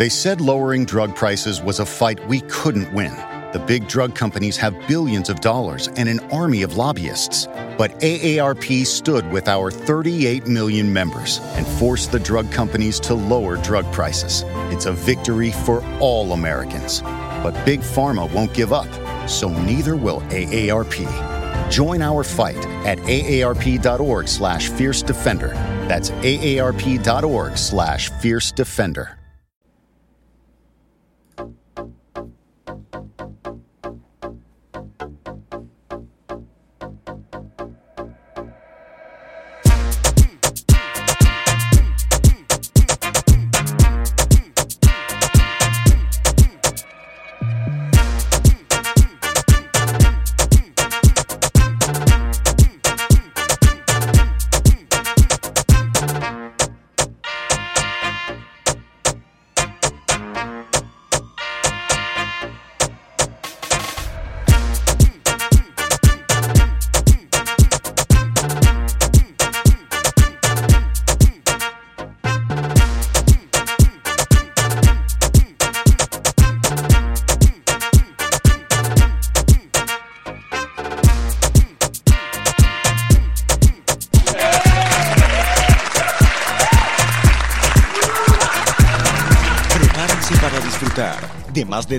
They said lowering drug prices was a fight we couldn't win. The big drug companies have billions of dollars and an army of lobbyists. But AARP stood with our 38 million members and forced the drug companies to lower drug prices. It's a victory for all Americans. But Big Pharma won't give up, so neither will AARP. Join our fight at aarp.org slash fierce defender. That's aarp.org slash fierce defender.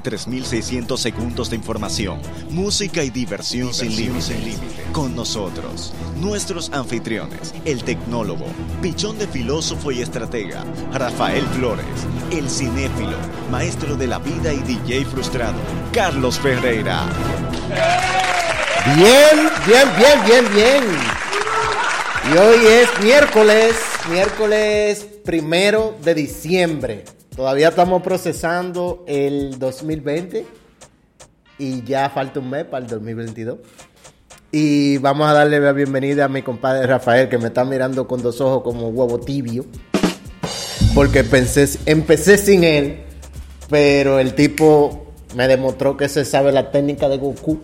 De más de 3.600 segundos de información, música y diversión, sin límites. Con nosotros, nuestros anfitriones, el tecnólogo, pichón de filósofo y estratega, Rafael Flores, el cinéfilo, maestro de la vida y DJ frustrado, Carlos Ferreira. Bien, bien, bien, bien, bien. Y hoy es miércoles, miércoles primero de diciembre. Todavía estamos procesando el 2020 y ya falta un mes para el 2022. Y vamos a darle la bienvenida a mi compadre Rafael, que me está mirando con dos ojos como huevo tibio. Porque pensé, empecé sin él, pero el tipo me demostró que se sabe la técnica de Goku.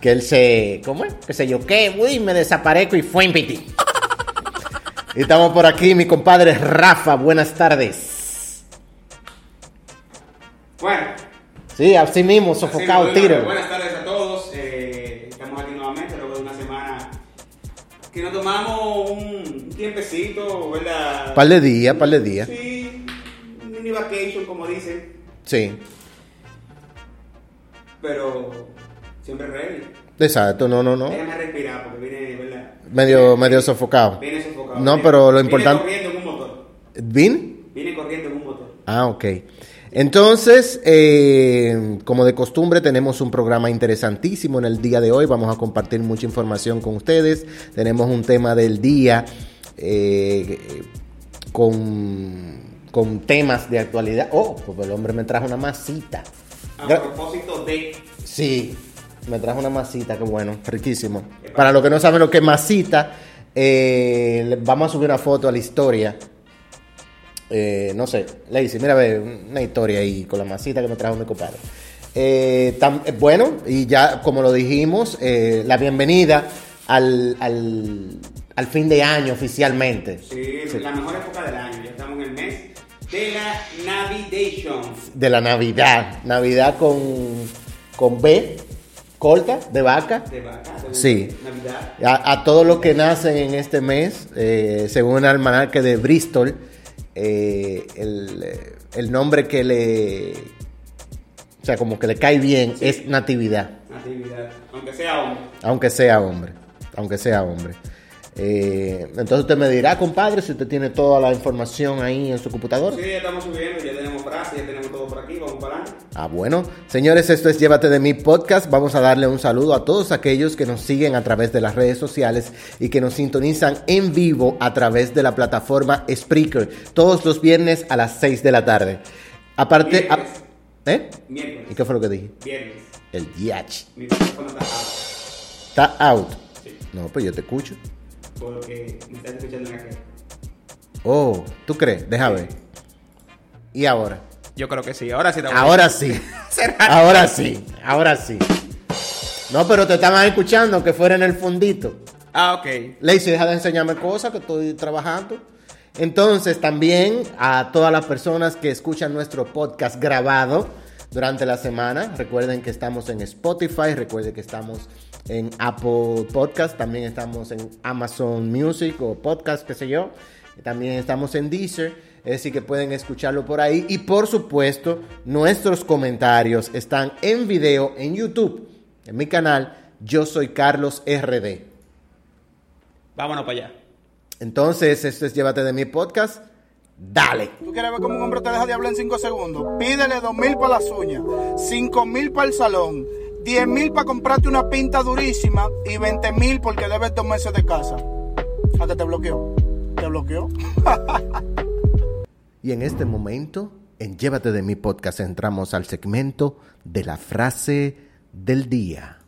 Que él se. ¿Cómo es? Que se yo qué, uy, me desaparezco y fue en piti. Y estamos por aquí, mi compadre Rafa. Buenas tardes. Bueno, Sí, así mismo, sofocado, así, tiro. Buenas tardes a todos. eh, estamos aquí nuevamente luego de una semana que nos tomamos un tiempecito, ¿verdad? Par de días, par de días. Sí, mini vacation, como dicen, Sí, pero siempre ready. exacto, no, no, no. Déjame respirar porque viene, ¿verdad? Medio, medio sofocado. Viene sofocado. No, Viene- pero lo viene importante. corriendo en un motor. ¿Vin? Viene corriendo en un motor. Ah, ok. Entonces, eh, como de costumbre, tenemos un programa interesantísimo en el día de hoy. Vamos a compartir mucha información con ustedes. Tenemos un tema del día eh, con, con temas de actualidad. Oh, pues el hombre me trajo una masita. A Gra- propósito de. Sí, me trajo una masita, qué bueno, riquísimo. Para los que no saben lo que es masita, eh, vamos a subir una foto a la historia. Eh, no sé, Lacey, mira, ve, una historia ahí con la masita que me trajo mi compadre. Eh, tam- eh, bueno, y ya como lo dijimos, eh, la bienvenida al, al, al fin de año oficialmente. Sí, la mejor época del año. Ya estamos en el mes de la Navigation. De la Navidad. Navidad con, con B, corta, de vaca. De vaca. de Sí. Navidad. A, a todos los que nacen en este mes, eh, según el almanaque de Bristol, eh, el, el nombre que le. O sea, como que le cae bien Sí. es Natividad, Natividad. Aunque sea hombre. aunque sea hombre. Aunque sea hombre. Eh, entonces usted me dirá, compadre, si usted tiene toda la información ahí en su computadora. Sí, ya estamos subiendo, ya tenemos frases, ya tenemos todo Ah, bueno. Señores, esto es Llévate de mi podcast. Vamos a darle un saludo a todos aquellos que nos siguen a través de las redes sociales y que nos sintonizan en vivo a través de la plataforma Spreaker todos los viernes a las 6 de la tarde. Aparte... a-. ¿Eh? Miércoles. ¿Y qué fue lo que dije? Viernes. El yach. Mi teléfono está out. Está out. Sí. No, pues yo te escucho. Porque me estás escuchando en la calle. Oh, ¿tú crees? Deja ver. ¿Y ahora? Yo creo que sí, ahora sí está Ahora sí. Ahora sí. Ahora sí. No, pero te estaban escuchando que fuera en el fundito. Ah, ok. Lacey, deja de enseñarme cosas que estoy trabajando. Entonces también a todas las personas que escuchan nuestro podcast grabado durante la semana, recuerden que estamos en Spotify, recuerden que estamos en Apple Podcast, también estamos en Amazon Music o Podcast, qué sé yo, también estamos en Deezer, es decir que pueden escucharlo por ahí y por supuesto nuestros comentarios están en video en YouTube, en mi canal, yo soy Carlos RD. Vámonos para allá. Entonces, esto es Llévate de mi podcast. Dale. ¿Tú quieres ver cómo un hombre te deja de hablar en 5 segundos? Pídele 2 mil para las uñas, 5 mil para el salón, 10 mil para comprarte una pinta durísima y 20 mil porque debes dos meses de casa. ¿A que te bloqueó? ¿Te bloqueó? y en este momento, en Llévate de mi podcast, entramos al segmento de la frase del día.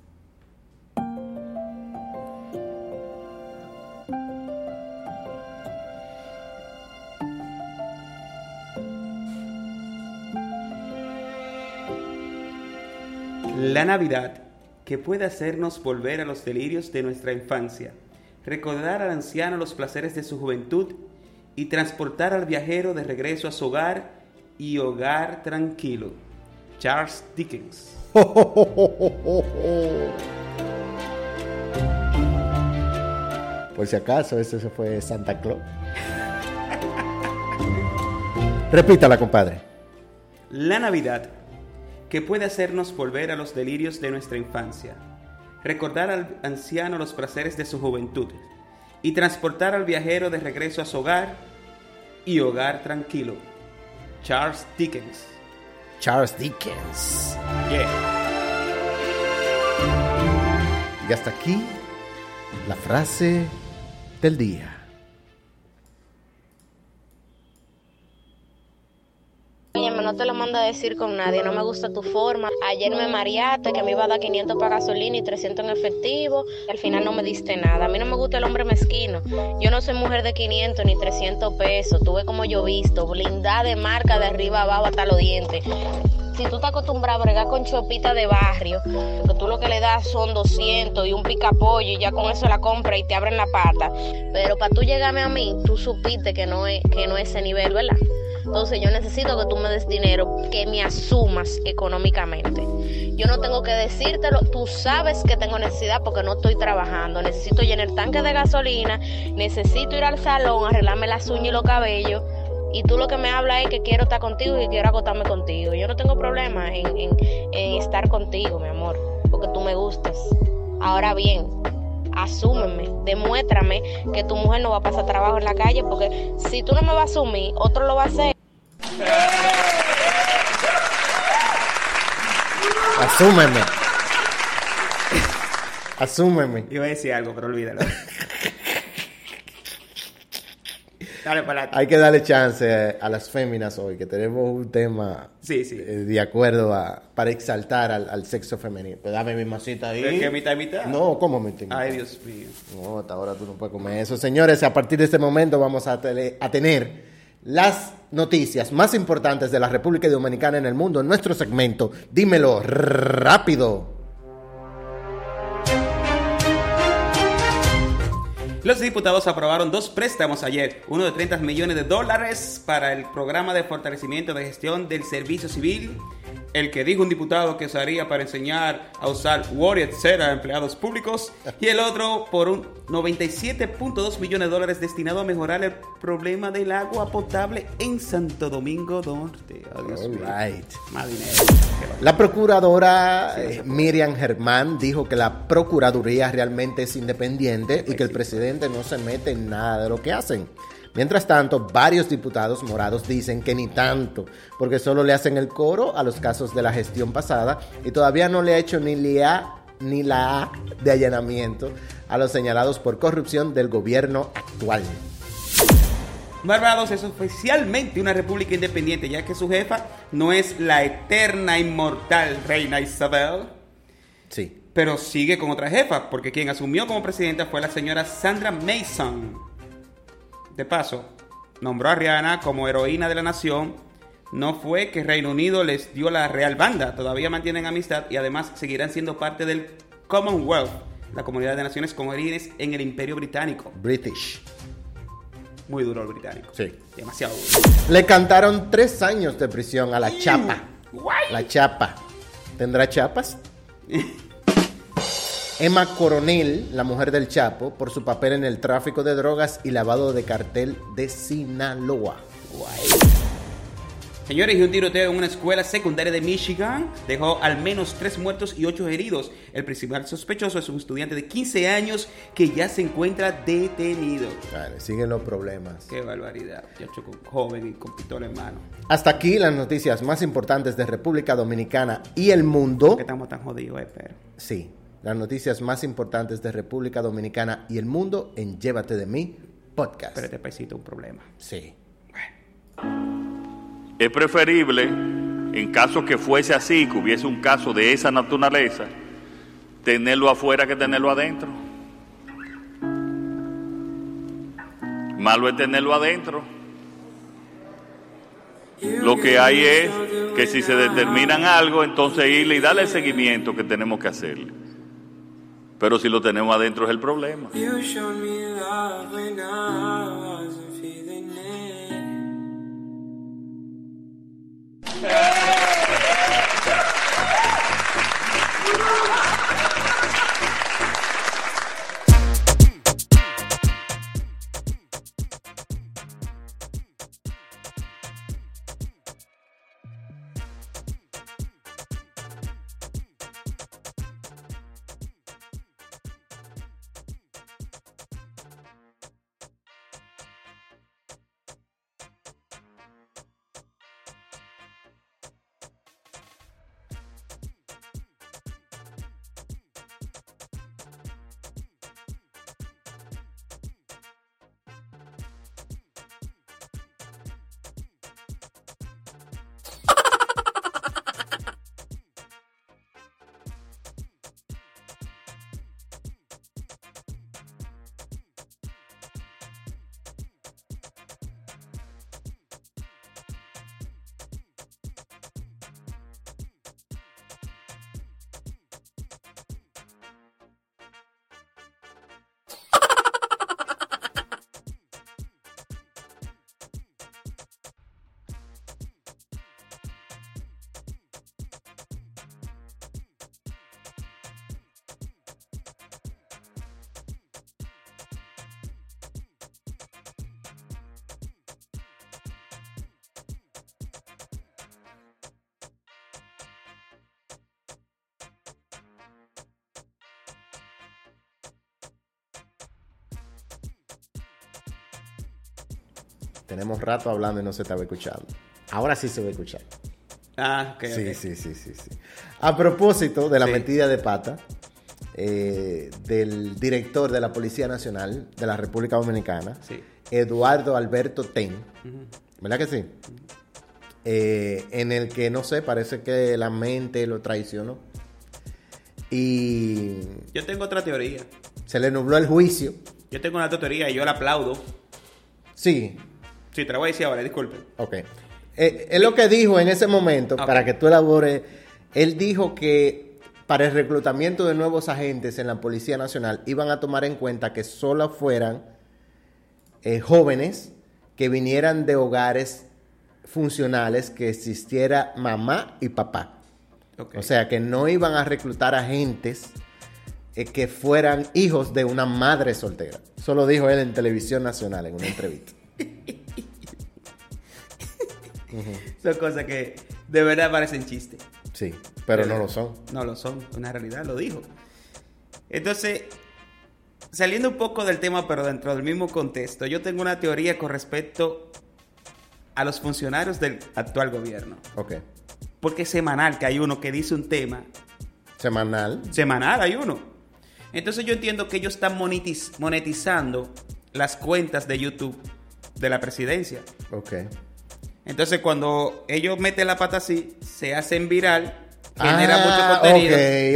La Navidad, que puede hacernos volver a los delirios de nuestra infancia, recordar al anciano los placeres de su juventud y transportar al viajero de regreso a su hogar y hogar tranquilo. Charles Dickens. Por si acaso, ese se fue Santa Claus. Repítala, compadre. La Navidad que puede hacernos volver a los delirios de nuestra infancia, recordar al anciano los placeres de su juventud y transportar al viajero de regreso a su hogar y hogar tranquilo. Charles Dickens. Charles Dickens. Yeah. Y hasta aquí la frase del día. No te lo mando a decir con nadie, no me gusta tu forma. Ayer me mareaste que me iba a dar 500 para gasolina y 300 en efectivo. Al final no me diste nada. A mí no me gusta el hombre mezquino. Yo no soy mujer de 500 ni 300 pesos. Tuve como yo visto, blindada de marca de arriba abajo hasta los dientes. Si tú estás acostumbrado a bregar con chopita de barrio, que tú lo que le das son 200 y un picapollo y ya con eso la compra y te abren la pata. Pero para tú llegarme a mí, tú supiste que no es, que no es ese nivel, ¿verdad? Entonces yo necesito que tú me des dinero, que me asumas económicamente. Yo no tengo que decírtelo, tú sabes que tengo necesidad porque no estoy trabajando. Necesito llenar tanque de gasolina, necesito ir al salón, arreglarme las uñas y los cabellos. Y tú lo que me hablas es que quiero estar contigo y que quiero acotarme contigo. Yo no tengo problema en, en estar contigo, mi amor, porque tú me gustas. Ahora bien, asúmeme, demuéstrame que tu mujer no va a pasar trabajo en la calle, porque si tú no me vas a asumir, otro lo va a hacer. Asúmeme. Asúmeme. Iba a decir algo, pero olvídalo. Hay que darle chance a las féminas hoy, que tenemos un tema sí, sí. Eh, de acuerdo a, para exaltar al, sexo femenino. Pues dame mi masita ahí. ¿Es que mitad mitad? No, ¿cómo mitad? Ay, Dios mío. No, hasta ahora tú no puedes comer eso. Señores, a partir de este momento vamos a, a tener las noticias más importantes de la República Dominicana en el mundo en nuestro segmento. Dímelo rápido. Los diputados aprobaron dos préstamos ayer, uno de 30 millones de dólares para el programa de fortalecimiento de gestión del servicio civil el que dijo un diputado que usaría para enseñar a usar Word, etcétera, a empleados públicos, y el otro por un 97.2 millones de dólares destinado a mejorar el problema del agua potable en Santo Domingo Norte. Más dinero. La procuradora eh, Miriam Germán dijo que la Procuraduría realmente es independiente y que el presidente no se mete en nada de lo que hacen. Mientras tanto, varios diputados morados dicen que ni tanto, porque solo le hacen el coro a los casos de la gestión pasada y todavía no le ha hecho ni la ni la A de allanamiento a los señalados por corrupción del gobierno actual. Barbados es oficialmente una república independiente, ya que su jefa no es la eterna, inmortal reina Isabel. Sí. Pero sigue con otra jefa, porque quien asumió como presidenta fue la señora Sandra Mason. De paso, nombró a Rihanna como heroína de la nación. No fue que Reino Unido les dio la Real Banda, todavía mantienen amistad y además seguirán siendo parte del Commonwealth, la comunidad de naciones con orígenes en el Imperio Británico. British. Muy duro el británico. Sí. Demasiado duro. Le cantaron tres años de prisión a la chapa. La chapa. ¿Tendrá chapas? Emma Coronel, la mujer del Chapo, por su papel en el tráfico de drogas y lavado de cartel de Sinaloa. Señores, y un tiroteo en una escuela secundaria de Michigan dejó al menos tres muertos y ocho heridos. El principal sospechoso es un estudiante de 15 años que ya se encuentra detenido. Vale, siguen los problemas. Qué barbaridad. Yo choco joven y con pistola en mano. Hasta aquí las noticias más importantes de República Dominicana y el mundo. ¿Por qué estamos tan jodidos, eh? Pero... Sí, las noticias más importantes de República Dominicana y el mundo en Llévate de mí podcast. Pero este paisito un problema. Sí. Es preferible, en caso que fuese así, que hubiese un caso de esa naturaleza, tenerlo afuera que tenerlo adentro. Malo es tenerlo adentro. Lo que hay es que si se determinan algo, entonces irle y darle el seguimiento que tenemos que hacerle. Pero si lo tenemos adentro es el problema. Tenemos rato hablando y no se estaba escuchando. Ahora sí se va a escuchar. Ah, ok, Sí, sí, sí, sí, sí. A propósito de la Sí. metida de pata eh, del director de la Policía Nacional de la República Dominicana, Sí. Eduardo Alberto Ten, ¿verdad que sí? Eh, en el que, no sé, parece que la mente lo traicionó. Y Yo tengo otra teoría. se le nubló el juicio. Yo tengo una otra teoría y yo la aplaudo. Sí, Sí, te la voy a decir ahora, disculpe. Ok. Eh, es lo que dijo en ese momento, para que tú elabores. Él dijo que para el reclutamiento de nuevos agentes en la Policía Nacional iban a tomar en cuenta que solo fueran eh, jóvenes que vinieran de hogares funcionales, que existiera mamá y papá. Ok. O sea, que no iban a reclutar agentes eh, que fueran hijos de una madre soltera. Eso lo dijo él en televisión nacional en una entrevista. Son cosas que de verdad parecen chiste. Sí, pero no lo son. No lo son, una realidad, lo dijo. Entonces, saliendo un poco del tema, pero dentro del mismo contexto, yo tengo una teoría con respecto a los funcionarios del actual gobierno. Ok. Porque semanal que hay uno que dice un tema, Semanal. semanal hay uno. Entonces yo entiendo que ellos están monetiz- monetizando las cuentas de YouTube de la presidencia. Ok. Entonces cuando ellos meten la pata así, se hacen viral, genera mucho Ah, contenido.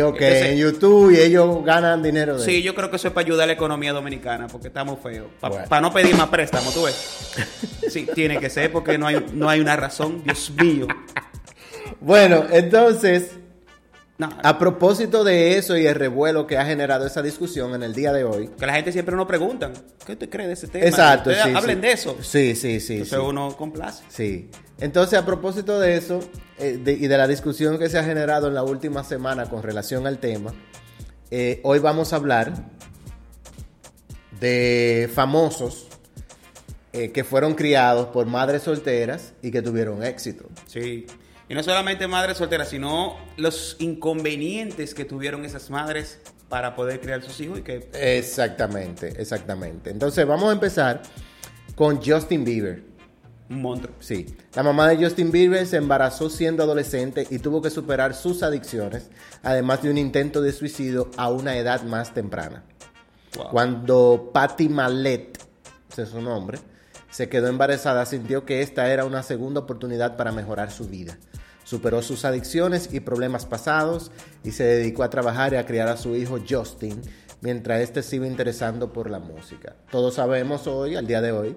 Ok, ok. Entonces, en YouTube y ellos ganan dinero de Sí, yo creo que eso es para ayudar a la economía dominicana, porque estamos feos. Para Bueno. no pedir más préstamos, tú ves. Sí, tiene que ser porque no hay, no hay una razón. Dios mío. Bueno, entonces, No, A propósito de eso y el revuelo que ha generado esa discusión en el día de hoy. que la gente siempre nos preguntan, ¿qué usted cree de ese tema? Exacto, sí, hablen sí. de eso. Sí, sí, sí. Entonces sí. uno complace. Sí. Entonces, a propósito de eso eh, de- y de la discusión que se ha generado en la última semana con relación al tema, eh, hoy vamos a hablar de famosos eh, que fueron criados por madres solteras y que tuvieron éxito. Sí. Y no solamente madres solteras, sino los inconvenientes que tuvieron esas madres para poder criar sus hijos y que Exactamente, exactamente. Entonces, vamos a empezar con Justin Bieber. un monstruo. Sí, la mamá de Justin Bieber se embarazó siendo adolescente y tuvo que superar sus adicciones, además de un intento de suicidio a una edad más temprana. Wow. Cuando Patty Mallet, ese es su nombre, se quedó embarazada, sintió que esta era una segunda oportunidad para mejorar su vida. Superó sus adicciones y problemas pasados y se dedicó a trabajar y a criar a su hijo Justin mientras este se iba interesando por la música. Todos sabemos hoy, al día de hoy,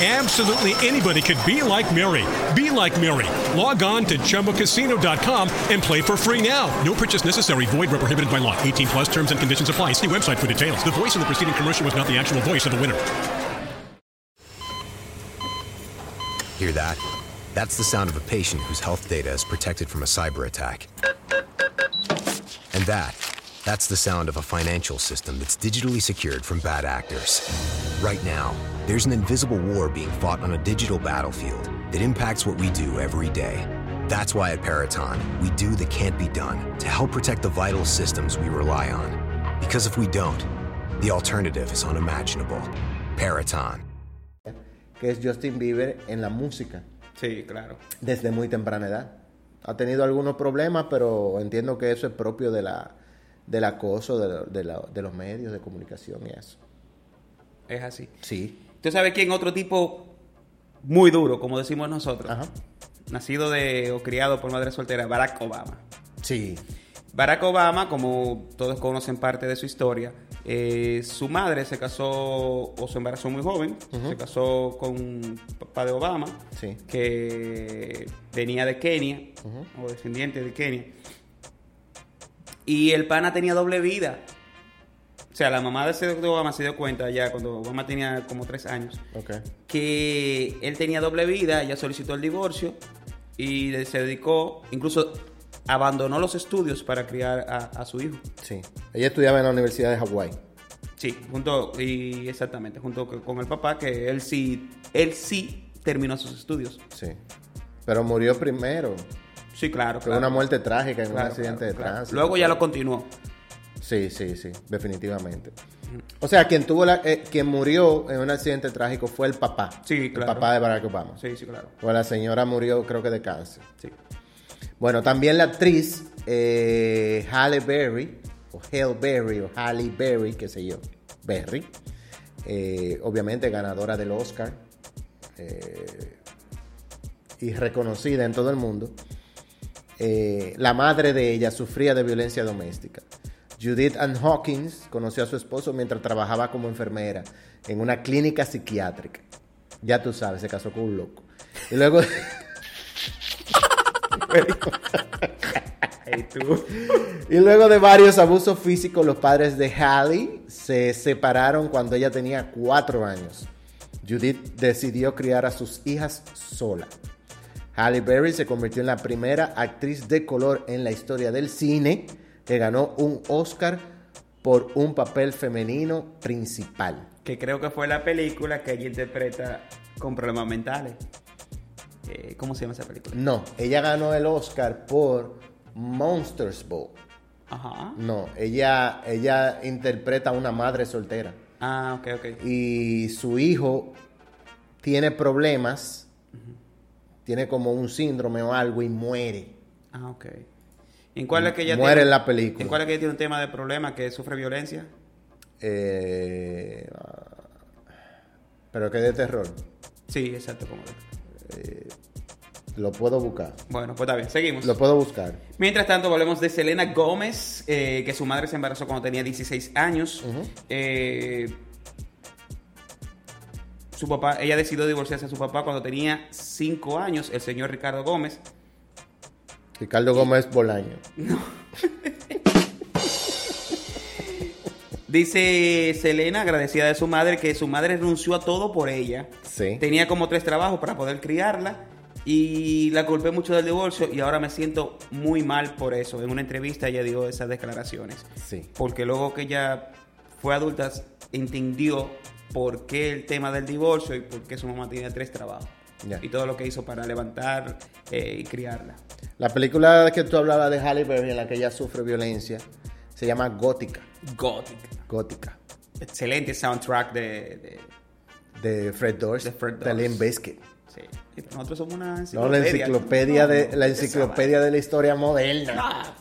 Absolutely anybody could be like Mary. Be like Mary. Log on to chumbacasino.com and play for free now. No purchase necessary. Void where prohibited by law. 18 plus terms and conditions apply. See website for details. The voice in the preceding commercial was not the actual voice of the winner. Hear that? That's the sound of a patient whose health data is protected from a cyber attack. And that, that's the sound of a financial system that's digitally secured from bad actors. Right now, there's an invisible war being fought on a digital battlefield that impacts what we do every day. That's why at Paraton, we do the can't be done to help protect the vital systems we rely on. Because if we don't, the alternative is unimaginable. Paraton. que es Justin Bieber en la música Sí, claro. desde muy temprana edad. Ha tenido algunos problemas, pero entiendo que eso es propio de la, del acoso de, de la- de los medios de comunicación y eso. Es así. Sí. ¿Tú sabes quién? Otro tipo muy duro, como decimos nosotros. Ajá. Nacido de o criado por madre soltera, Barack Obama. Sí. Barack Obama, como todos conocen parte de su historia, eh, su madre se casó o se embarazó muy joven, se casó con papá de Obama, Sí. que venía de Kenia, o descendiente de Kenia. Y el pana tenía doble vida. O sea, la mamá de ese de Obama se dio cuenta ya cuando Obama tenía como tres años que él tenía doble vida, ella solicitó el divorcio y se dedicó, incluso abandonó los estudios para criar a, a su hijo. Sí. Ella estudiaba en la Universidad de Hawái. Sí, junto, y exactamente, junto con con el papá, que él sí, él sí terminó sus estudios. Sí. Pero murió primero. Sí, claro. Fue claro. una muerte trágica en un accidente claro, de tránsito. Luego ya lo continuó. Sí, sí, sí, definitivamente. O sea, quien tuvo la, eh, quien murió en un accidente trágico fue el papá. Sí, claro. El papá de Barack Obama. Sí, sí, claro. O la señora murió, creo que de cáncer. Sí. Bueno, también la actriz eh, Halle Berry, o Halle Berry, o Halle Berry, qué sé yo, Berry, eh, obviamente ganadora del Oscar y reconocida en todo el mundo. Eh, la madre de ella sufría de violencia doméstica. Judith Ann Hawkins conoció a su esposo mientras trabajaba como enfermera en una clínica psiquiátrica. Ya tú sabes, se casó con un loco. Y luego... Y luego de varios abusos físicos, los padres de Hallie se separaron cuando ella tenía cuatro años. Judith decidió criar a sus hijas sola. Halle Berry se convirtió en la primera actriz de color en la historia del cine que ganó un Oscar por un papel femenino principal. Que creo que fue la película que ella interpreta con problemas mentales. Eh, ¿Cómo se llama esa película? No, ella ganó el Oscar por Monsters Ball. Ajá. No, ella, ella interpreta a una madre soltera. Ah, ok, ok. y su hijo tiene problemas, tiene como un síndrome o algo y muere. Ah, ok. ¿En cuál es que ella Muere tiene- en la película. ¿En cuál es que ella tiene un tema de problema que sufre violencia? Eh, ah, pero que de terror. Sí, exacto. Como... Lo puedo buscar. Bueno, pues está bien, seguimos. Lo puedo buscar. Mientras tanto, volvemos de Selena Gómez, eh, que su madre se embarazó cuando tenía 16 años. Eh, su papá, ella decidió divorciarse de su papá cuando tenía 5 años, el señor Ricardo Gómez. Ricardo Gómez Bolaño. Dice Selena, agradecida de su madre, que su madre renunció a todo por ella. Sí. Tenía como tres trabajos para poder criarla y la culpé mucho del divorcio y ahora me siento muy mal por eso. En una entrevista ella dio esas declaraciones. Sí. Porque luego que ella fue adulta entendió por qué el tema del divorcio y por qué su mamá tenía tres trabajos. Y todo lo que hizo para levantar eh, y criarla. La película que tú hablabas de Halle Berry en la que ella sufre violencia se llama Gótica. Gótica. Gótica. Excelente soundtrack de... de- De Fred Durst. De Fred De Durst. Limp Bizkit. sí. Nosotros somos una No, la enciclopedia de la enciclopedia de la historia moderna. Ah.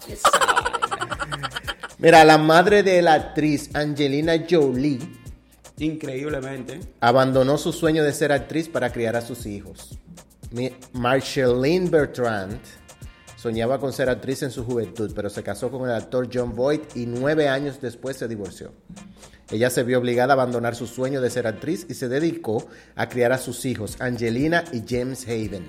Mira, la madre de la actriz Angelina Jolie Increíblemente. abandonó su sueño de ser actriz para criar a sus hijos. Marceline Bertrand soñaba con ser actriz en su juventud, pero se casó con el actor John Boyd y nueve años después se divorció. Ella se vio obligada a abandonar su sueño de ser actriz y se dedicó a criar a sus hijos, Angelina y James Hayden.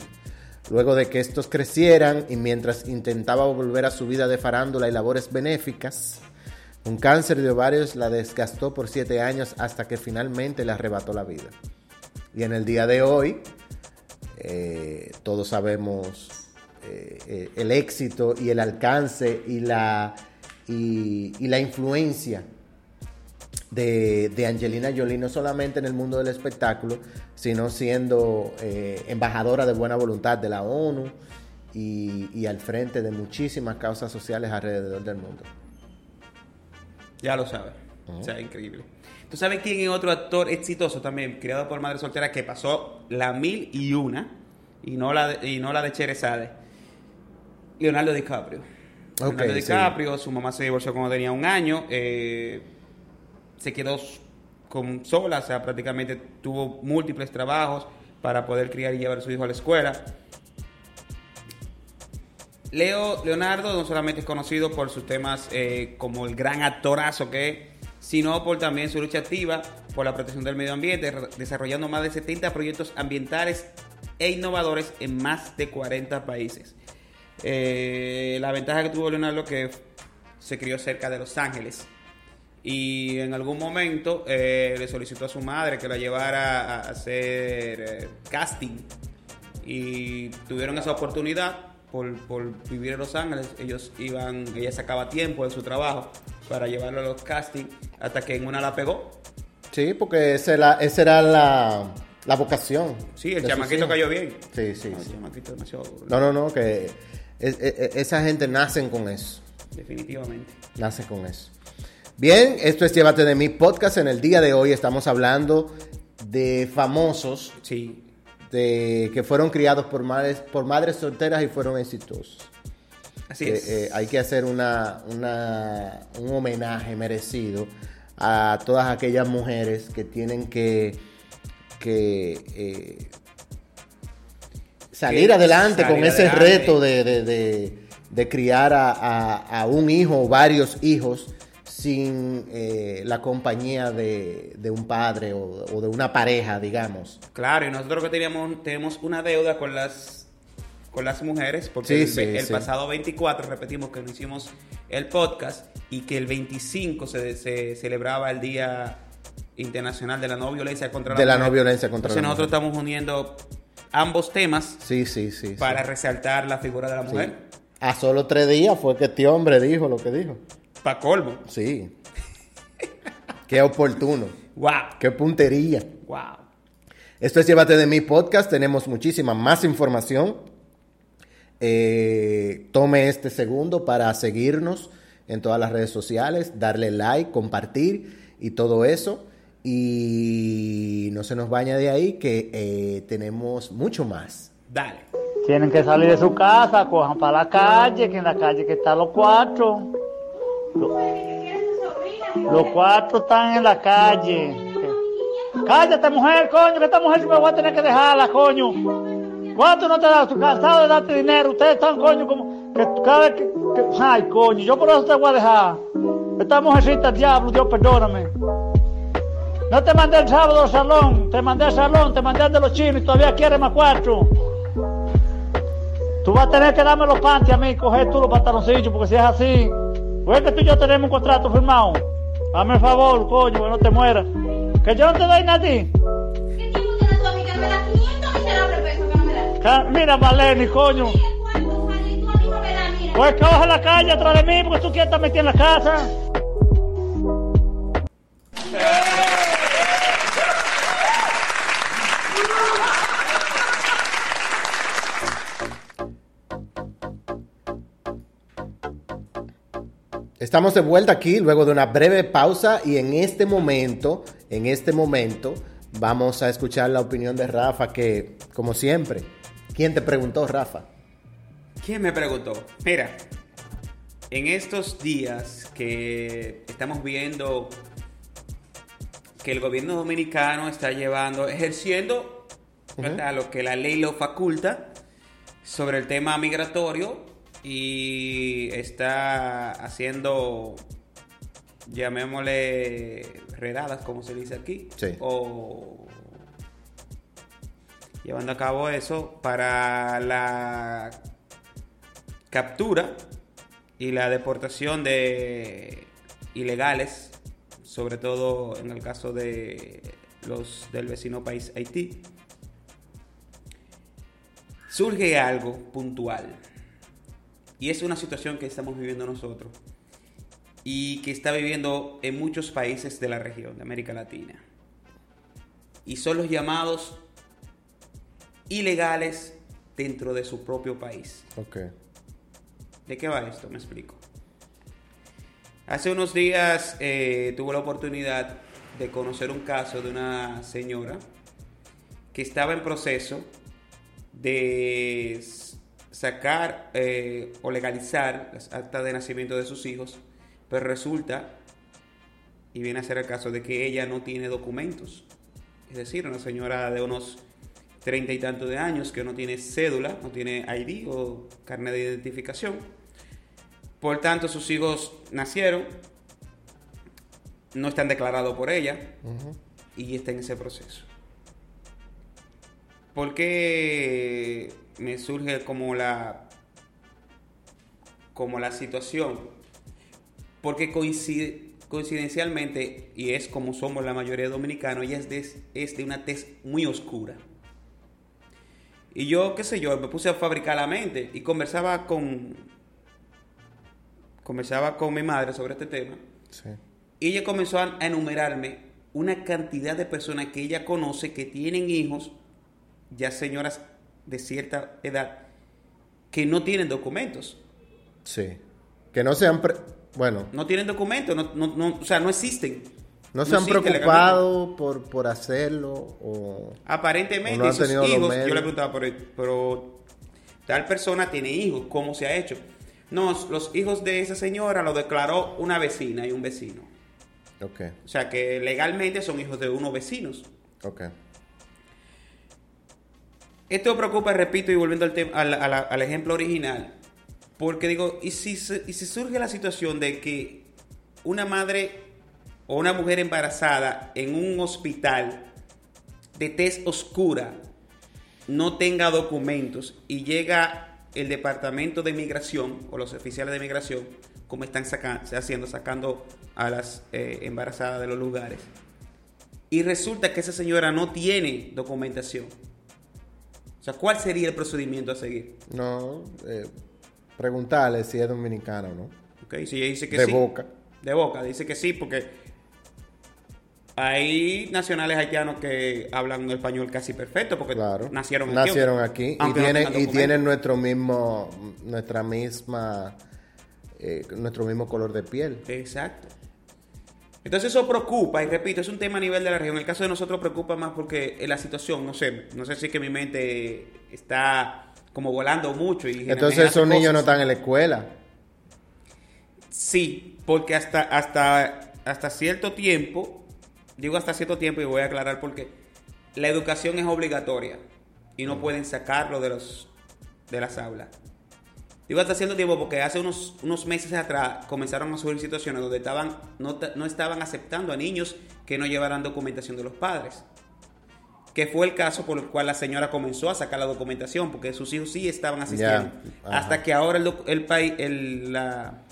Luego de que estos crecieran y mientras intentaba volver a su vida de farándula y labores benéficas, un cáncer de ovarios la desgastó por siete años hasta que finalmente le arrebató la vida. Y en el día de hoy, eh, todos sabemos eh, eh, el éxito y el alcance y la, influencia de, Angelina Jolie, no solamente en el mundo del espectáculo, sino siendo embajadora de buena voluntad de la ONU y al frente de muchísimas causas sociales alrededor del mundo. Ya lo sabes. O sea, increíble. ¿Tú sabes quién es otro actor exitoso también, criado por madre soltera, que pasó la mil y una y no la de, y no la de Cherezade? Leonardo DiCaprio. Leonardo sí. DiCaprio, su mamá se divorció cuando tenía un año. eh, se quedó con sola, o sea, prácticamente tuvo múltiples trabajos para poder criar y llevar a su hijo a la escuela. Leo Leonardo no solamente es conocido por sus temas eh, como el gran actorazo que es, sino por también su lucha activa por la protección del medio ambiente, desarrollando más de 70 proyectos ambientales e innovadores en más de 40 países. Eh, la ventaja que tuvo Leonardo que se crió cerca de Los Ángeles. Y en algún momento eh, le solicitó a su madre que la llevara a hacer casting. Y tuvieron esa oportunidad por, por vivir en Los Ángeles. Ellos iban, ella sacaba tiempo de su trabajo para llevarlo a los castings hasta que en una la pegó. Sí, porque esa era, esa era la, la vocación. Sí, el chamaquito cayó bien. Sí, sí, No, el chamaquito demasiado. No, no, no, que es- es- es- esa gente nacen con eso. Definitivamente. Nace con eso. Bien, esto es Llévate de mi podcast. En el día de hoy estamos hablando de famosos Sí. De, que fueron criados por madres, por madres solteras y fueron exitosos. Así Eh, es. eh, hay que hacer una, una- un homenaje merecido a todas aquellas mujeres que tienen que, que eh, salir adelante con ese adelante. reto de, de- de- de criar a, a- a un hijo o varios hijos sin eh, la compañía de, de un padre o, o de una pareja, digamos. Claro, y nosotros que teníamos, tenemos una deuda con las con las mujeres, porque Sí, el, sí, el sí. pasado 24 repetimos que no hicimos el podcast y que el 25 se, se celebraba el Día Internacional de la No Violencia contra la De la no violencia contra Entonces la nosotros mujer. estamos uniendo ambos temas Sí, sí, sí. para resaltar la figura de la mujer. A solo tres días fue que este hombre dijo lo que dijo. Pa' colmo. Sí. Qué oportuno. Wow. Qué puntería. Wow. Esto es Llévate de mi podcast. Tenemos muchísima más información. Eh, tome este segundo para seguirnos en todas las redes sociales, darle like, compartir y todo eso. Y no se nos vaya de ahí que eh, tenemos mucho más. Dale. Tienen que salir de su casa, cojan para la calle, que en la calle que están los cuatro. Lo- Los cuatro están en la calle. Cállate, mujer, coño, que esta mujer me voy a tener que dejarla, coño. ¿Cuánto no te das? Tú cansado de darte dinero. Ustedes están, coño, como que cada vez que- Ay, coño, yo por eso te voy a dejar. Esta mujercita, diablo, Dios perdóname. No te mandé el sábado al salón, te mandé al salón, te mandé al de los chinos y todavía quieres más cuatro. Tú vas a tener que darme los panties a mí, coger tú los pantaloncillos, porque si es así, pues es que tú y yo tenemos un contrato firmado. Dame el favor, coño, que no te mueras. Que yo no te doy nada a ti. Ca- Mira, Maleni, coño. Pues que baja a la calle atrás de mí porque tú quieres estar metida en la casa. Estamos de vuelta aquí luego de una breve pausa y en este momento, en este momento, vamos a escuchar la opinión de Rafa que, como siempre, ¿quién te preguntó, Rafa? ¿Quién me preguntó? Mira, en estos días que estamos viendo que el gobierno dominicano está llevando, ejerciendo lo que la ley lo faculta sobre el tema migratorio y está haciendo, llamémosle, redadas, como se dice aquí, Sí. o llevando a cabo eso para la captura y la deportación de ilegales, sobre todo en el caso de los del vecino país Haití. Surge algo puntual y es una situación que estamos viviendo nosotros y que está viviendo en muchos países de la región de América Latina. Y son los llamados ilegales dentro de su propio país. Ok. ¿De qué va esto? Me explico. Hace unos días eh, tuve la oportunidad de conocer un caso de una señora que estaba en proceso de sacar eh, o legalizar las actas de nacimiento de sus hijos, pero resulta, y viene a ser el caso, de que ella no tiene documentos. Es decir, una señora de unos treinta y tantos de años que no tiene cédula, no tiene ID o carnet de identificación. Por tanto, sus hijos nacieron, no están declarados por ella y está en ese proceso. ¿Por qué me surge como la como la situación? Porque coincide, coincidencialmente, y es como somos la mayoría de dominicanos, ella es de, es de una tez muy oscura. Y yo, qué sé yo, me puse a fabricar la mente y conversaba con conversaba con mi madre sobre este tema. Sí. Y ella comenzó a a enumerarme una cantidad de personas que ella conoce que tienen hijos, ya señoras de cierta edad, que no tienen documentos. Sí. Que no se han... pre- Bueno, No tienen documentos, no, no- no- o sea, no existen. no se han preocupado por, por hacerlo o... Aparentemente, o no sus hijos, yo le preguntaba, pero, pero tal persona tiene hijos, ¿cómo se ha hecho? No, los hijos de esa señora lo declaró una vecina y un vecino. Ok, O sea, que legalmente son hijos de unos vecinos. ok. Esto preocupa, repito, y volviendo al, tema- al, ejemplo original, porque digo, ¿y si, se- ¿y si surge la situación de que una madre o una mujer embarazada en un hospital de tez oscura no tenga documentos y llega el departamento de migración o los oficiales de migración, como están haciendo, sacando a las eh, embarazadas de los lugares, y resulta que esa señora no tiene documentación? O sea, ¿cuál sería el procedimiento a seguir? No, eh, preguntarle si es dominicano, ¿no? Ok, si ella dice que De sí. boca. De boca, dice que sí, porque hay nacionales haitianos que hablan español casi perfecto, porque Claro. nacieron aquí. Nacieron aquí y no tienen, y tienen nuestro mismo, nuestra misma, eh, nuestro mismo color de piel. Exacto. Entonces eso preocupa, y repito, es un tema a nivel de la región. En el caso de nosotros preocupa más porque la situación, no sé, no sé si es que mi mente está como volando mucho. Y Entonces esos niños no están en la escuela. Sí, porque hasta, hasta, hasta cierto tiempo, digo hasta cierto tiempo y voy a aclarar por qué, la educación es obligatoria y no pueden sacarlo de los de las aulas. Digo hasta cierto tiempo porque hace unos, unos meses atrás comenzaron a surgir situaciones donde estaban, no, no estaban aceptando a niños que no llevaran documentación de los padres. Que fue el caso por el cual la señora comenzó a sacar la documentación porque sus hijos sí estaban asistiendo. Hasta que ahora el, el país, el- la,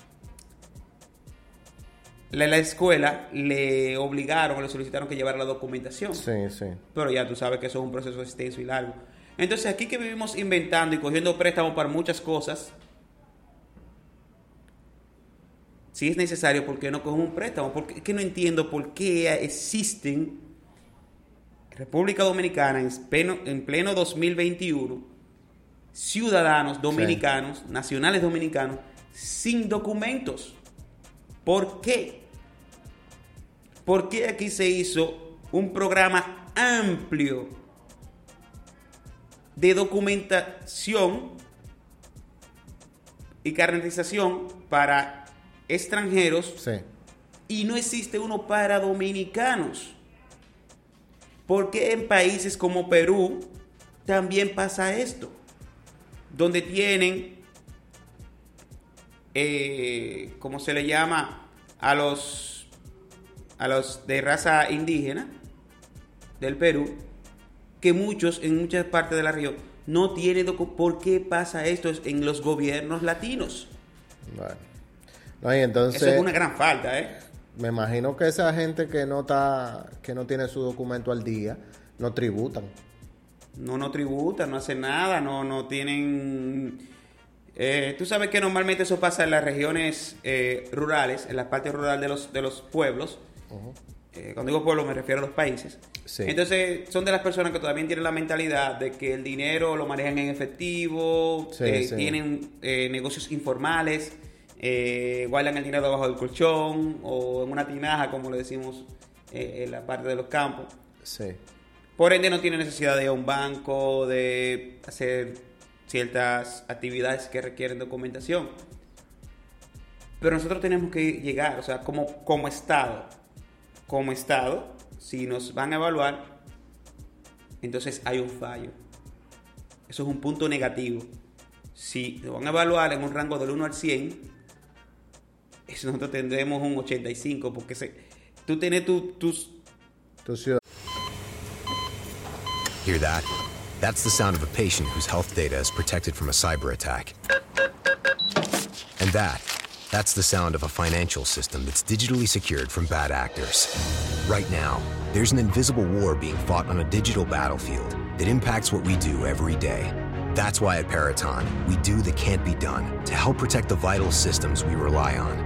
la, la escuela le obligaron, le solicitaron que llevara la documentación. Sí, sí. Pero ya tú sabes que eso es un proceso extenso y largo. Entonces aquí que vivimos inventando y cogiendo préstamos para muchas cosas, si es necesario, ¿por qué no cogemos un préstamo? Porque es que no entiendo por qué existen en República Dominicana en pleno, en pleno 2021 ciudadanos dominicanos, nacionales dominicanos, sin documentos. ¿Por qué? ¿Por qué aquí se hizo un programa amplio de documentación y carnetización para extranjeros Sí. y no existe uno para dominicanos? ¿Por qué en países como Perú también pasa esto? Donde tienen, eh, ¿cómo se le llama? A los, a los de raza indígena del Perú, que muchos en muchas partes de la región no tienen ¿Por qué pasa esto en los gobiernos latinos? Bueno. No, y entonces, Eso es una gran falta, ¿eh? me imagino que esa gente que no está, que no tiene su documento al día, no tributan. no no tributan, no hacen nada, no, no tienen... eh, Tú sabes que normalmente eso pasa en las regiones eh, rurales, en la parte rural de los, de los pueblos. Eh, cuando digo pueblo me refiero a los países. Sí. Entonces son de las personas que todavía tienen la mentalidad de que el dinero lo manejan en efectivo, Sí, sí. tienen negocios informales, eh, guardan el dinero debajo del colchón o en una tinaja, como le decimos eh, en la parte de los campos. Sí. Por ende, no tiene necesidad de ir a un banco, de hacer ciertas actividades que requieren documentación. Pero nosotros tenemos que llegar, o sea, como, como Estado, como Estado, si nos van a evaluar, entonces hay un fallo. Eso es un punto negativo. Si nos van a evaluar en un rango del 1 al 100, eso nosotros tendremos un 85, porque se, tú tienes tu- tus Tu ciudad. Hear that? That's the sound of a patient whose health data is protected from a cyber attack. And that, that's the sound of a financial system that's digitally secured from bad actors. Right now, there's an invisible war being fought on a digital battlefield that impacts what we do every day. That's why at Paraton, we do the can't be done to help protect the vital systems we rely on.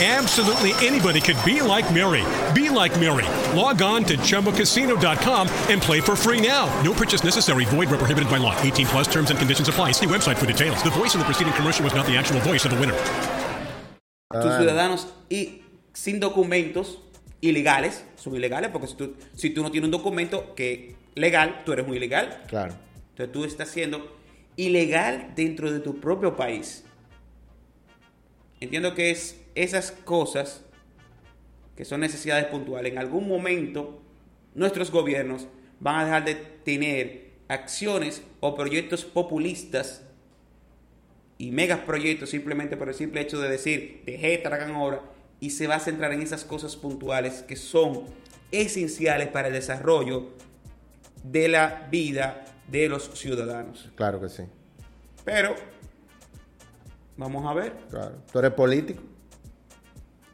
Absolutely anybody could be like Mary. Be like Mary. Log on to chumbacasino.com and play for free now. No purchase necessary. Void where prohibited by law. 18 plus terms and conditions apply. See website for details. The voice in the preceding commercial was not the actual voice of the winner. tus Ah. ciudadanos y sin documentos ilegales, son ilegales porque si tú, si tú no tienes un documento que legal, tú eres un ilegal. Claro. Entonces tú estás siendo ilegal dentro de tu propio país. Entiendo que es esas cosas que son necesidades puntuales. En algún momento nuestros gobiernos van a dejar de tener acciones o proyectos populistas y megas proyectos simplemente por el simple hecho de decir, dejé, tragan ahora, y se va a centrar en esas cosas puntuales que son esenciales para el desarrollo de la vida de los ciudadanos. Claro que sí. Pero, vamos a ver, Claro. ¿Tú eres político?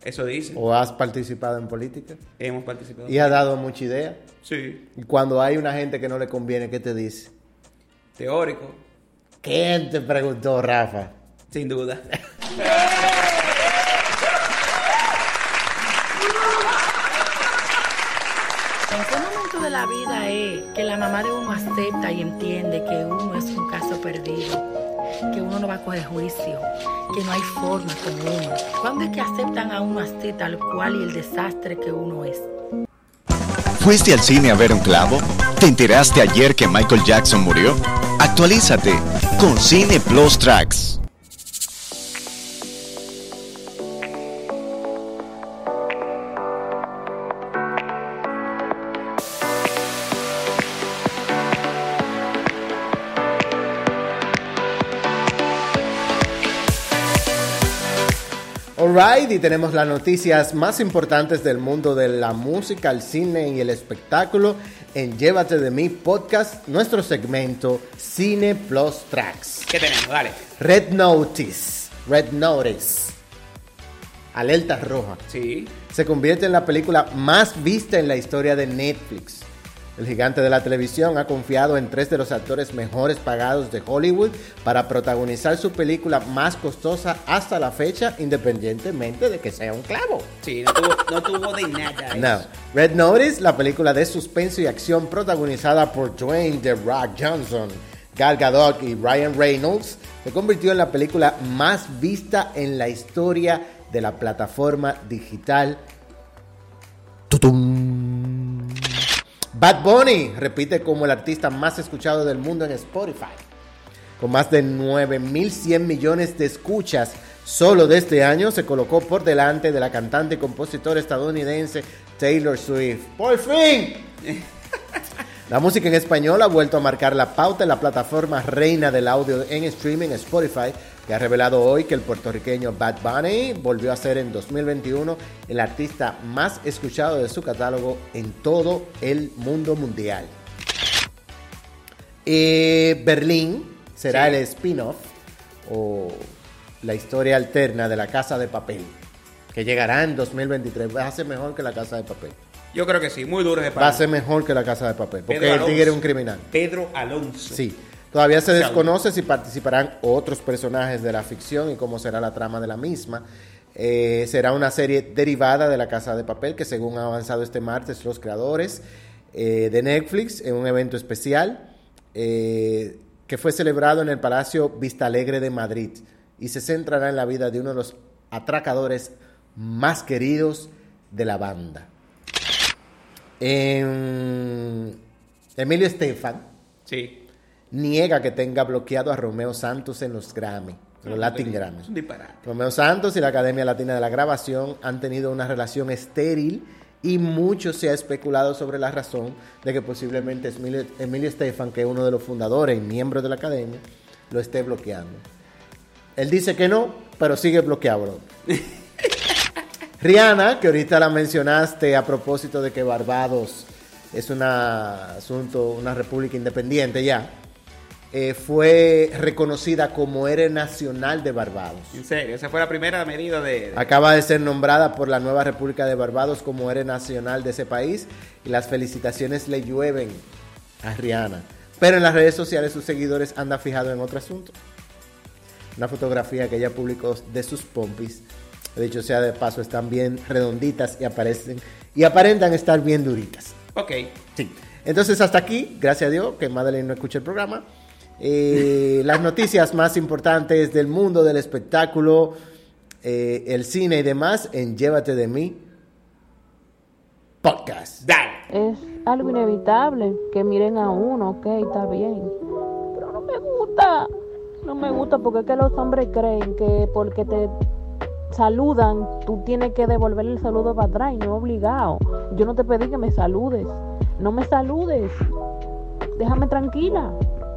Eso dice, ¿O has participado en política? hemos participado. Y has dado mucha idea. Sí, Y cuando hay una gente que no le conviene, ¿qué te dice? teórico, ¿Quién te preguntó, Rafa? sin duda. ¿En qué momento de la vida es que la mamá de uno acepta y entiende que uno es un caso perdido, que uno no va a coger juicio, que no hay forma con uno. ¿Cuándo es que aceptan a uno así tal cual y el desastre que uno es? ¿Fuiste al cine a ver un clavo? ¿Te enteraste ayer que Michael Jackson murió? Actualízate con Cine Plus Tracks. Tenemos las noticias más importantes del mundo de la música, el cine y el espectáculo en Llévate de mí podcast, nuestro segmento Cine Plus Tracks. ¿Qué tenemos? Dale. Red Notice, Red Notice, alerta roja. Sí. Se convierte en la película más vista en la historia de Netflix. El gigante de la televisión ha confiado en tres de los actores mejores pagados de Hollywood para protagonizar su película más costosa hasta la fecha, independientemente de que sea un clavo. Sí, no tuvo, no tuvo de nada. No. Red Notice, la película de suspenso y acción protagonizada por Dwayne The Rock Johnson, Gal Gadot y Ryan Reynolds, se convirtió en la película más vista en la historia de la plataforma digital. ¡Tutum! Bad Bunny repite como el artista más escuchado del mundo en Spotify. Con más de 9.100 millones de escuchas solo de este año, se colocó por delante de la cantante y compositora estadounidense Taylor Swift. ¡Por fin! La música en español ha vuelto a marcar la pauta en la plataforma reina del audio en streaming Spotify, que ha revelado hoy que el puertorriqueño Bad Bunny volvió a ser en 2021 el artista más escuchado de su catálogo en todo el mundo mundial. Eh, Berlín será Sí. el spin-off o la historia alterna de la Casa de Papel, que llegará en 2023. Va a ser mejor que la Casa de Papel. Yo creo que sí, muy duro de Va a ser mejor que la Casa de Papel, porque Pedro el tigre es un criminal. Pedro Alonso. Sí. Todavía se desconoce si participarán otros personajes de la ficción y cómo será la trama de la misma. Eh, será una serie derivada de La Casa de Papel que según ha avanzado este martes los creadores eh, de Netflix en un evento especial eh, que fue celebrado en el Palacio Vista Alegre de Madrid y se centrará en la vida de uno de los atracadores más queridos de la banda. En Emilio Estefan Sí. Niega que tenga bloqueado a Romeo Santos en los Grammy, los Latin Grammy. Es un disparate. Romeo Santos y la Academia Latina de la Grabación han tenido una relación estéril y mucho se ha especulado sobre la razón de que posiblemente Emilio, Emilio Estefan, que es uno de los fundadores y miembros de la Academia, lo esté bloqueando. Él dice que no, pero sigue bloqueado. bro. Rihanna, que ahorita la mencionaste a propósito de que Barbados es un asunto, una república independiente ya, eh, fue reconocida como héroe nacional de Barbados. En serio, esa fue la primera medida de... de- Acaba de ser nombrada por la nueva República de Barbados como héroe nacional de ese país y las felicitaciones le llueven a Rihanna. Pero en las redes sociales sus seguidores andan fijados en otro asunto. Una fotografía que ella publicó de sus pompis. De hecho sea de paso, están bien redonditas y aparecen y aparentan estar bien duritas. Ok. Sí. Entonces hasta aquí, gracias a Dios que Madeleine no escucha el programa. Eh, las noticias más importantes del mundo del espectáculo, eh, el cine y demás en Llévate de mí podcast. Dale. Es algo inevitable que miren a uno, ok, está bien. Pero no me gusta. No me gusta porque es que los hombres creen que porque te saludan, tú tienes que devolverle el saludo para atrás y no obligado. Yo no te pedí que me saludes. No me saludes. Déjame tranquila.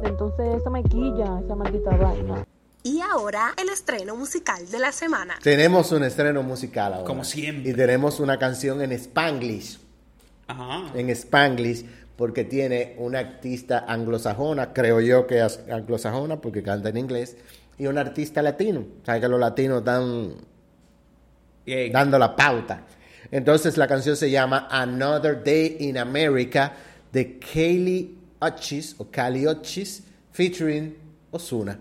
Entonces eso me quilla, esa maldita vaina. Y ahora el estreno musical de la semana. Tenemos un estreno musical ahora. Como siempre. Y tenemos una canción en Spanglish. Ajá. En Spanglish, porque tiene una artista anglosajona, creo yo que es anglosajona porque canta en inglés, y un artista latino. Sabes que los latinos dan Bien. dando la pauta. Entonces la canción se llama Another Day in America de Kaylee Uchis o Kali Uchis featuring Osuna.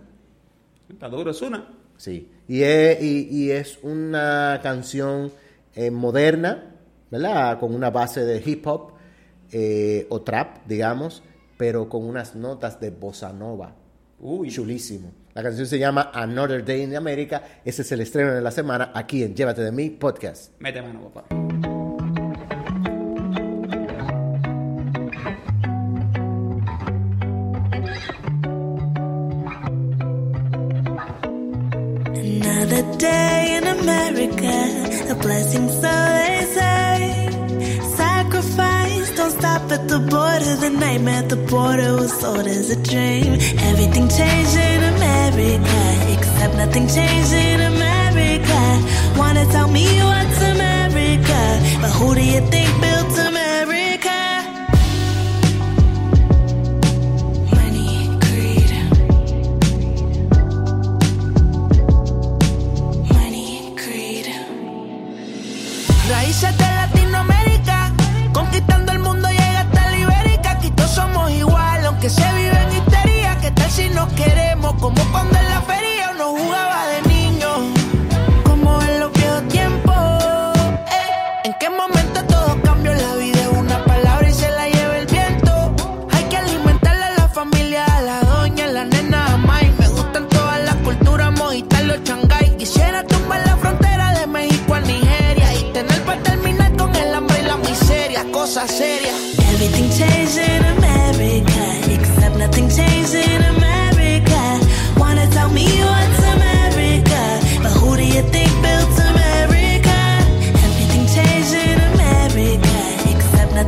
Está duro, es una. Sí. Y es, y, y es una canción eh, moderna, ¿verdad? Con una base de hip hop. eh, o trap, digamos, pero con unas notas de bossa nova. Uy. Chulísimo. La canción se llama Another Day in America. Ese es el estreno de la semana aquí en Llévate de mí podcast. Mete mano, papá. Day in America, a blessing, so they say. Sacrifice, don't stop at the border. The nightmare at the border was sold as a dream. Everything changed in America, except nothing changed in America. Wanna tell me what's America, but who do you think built America?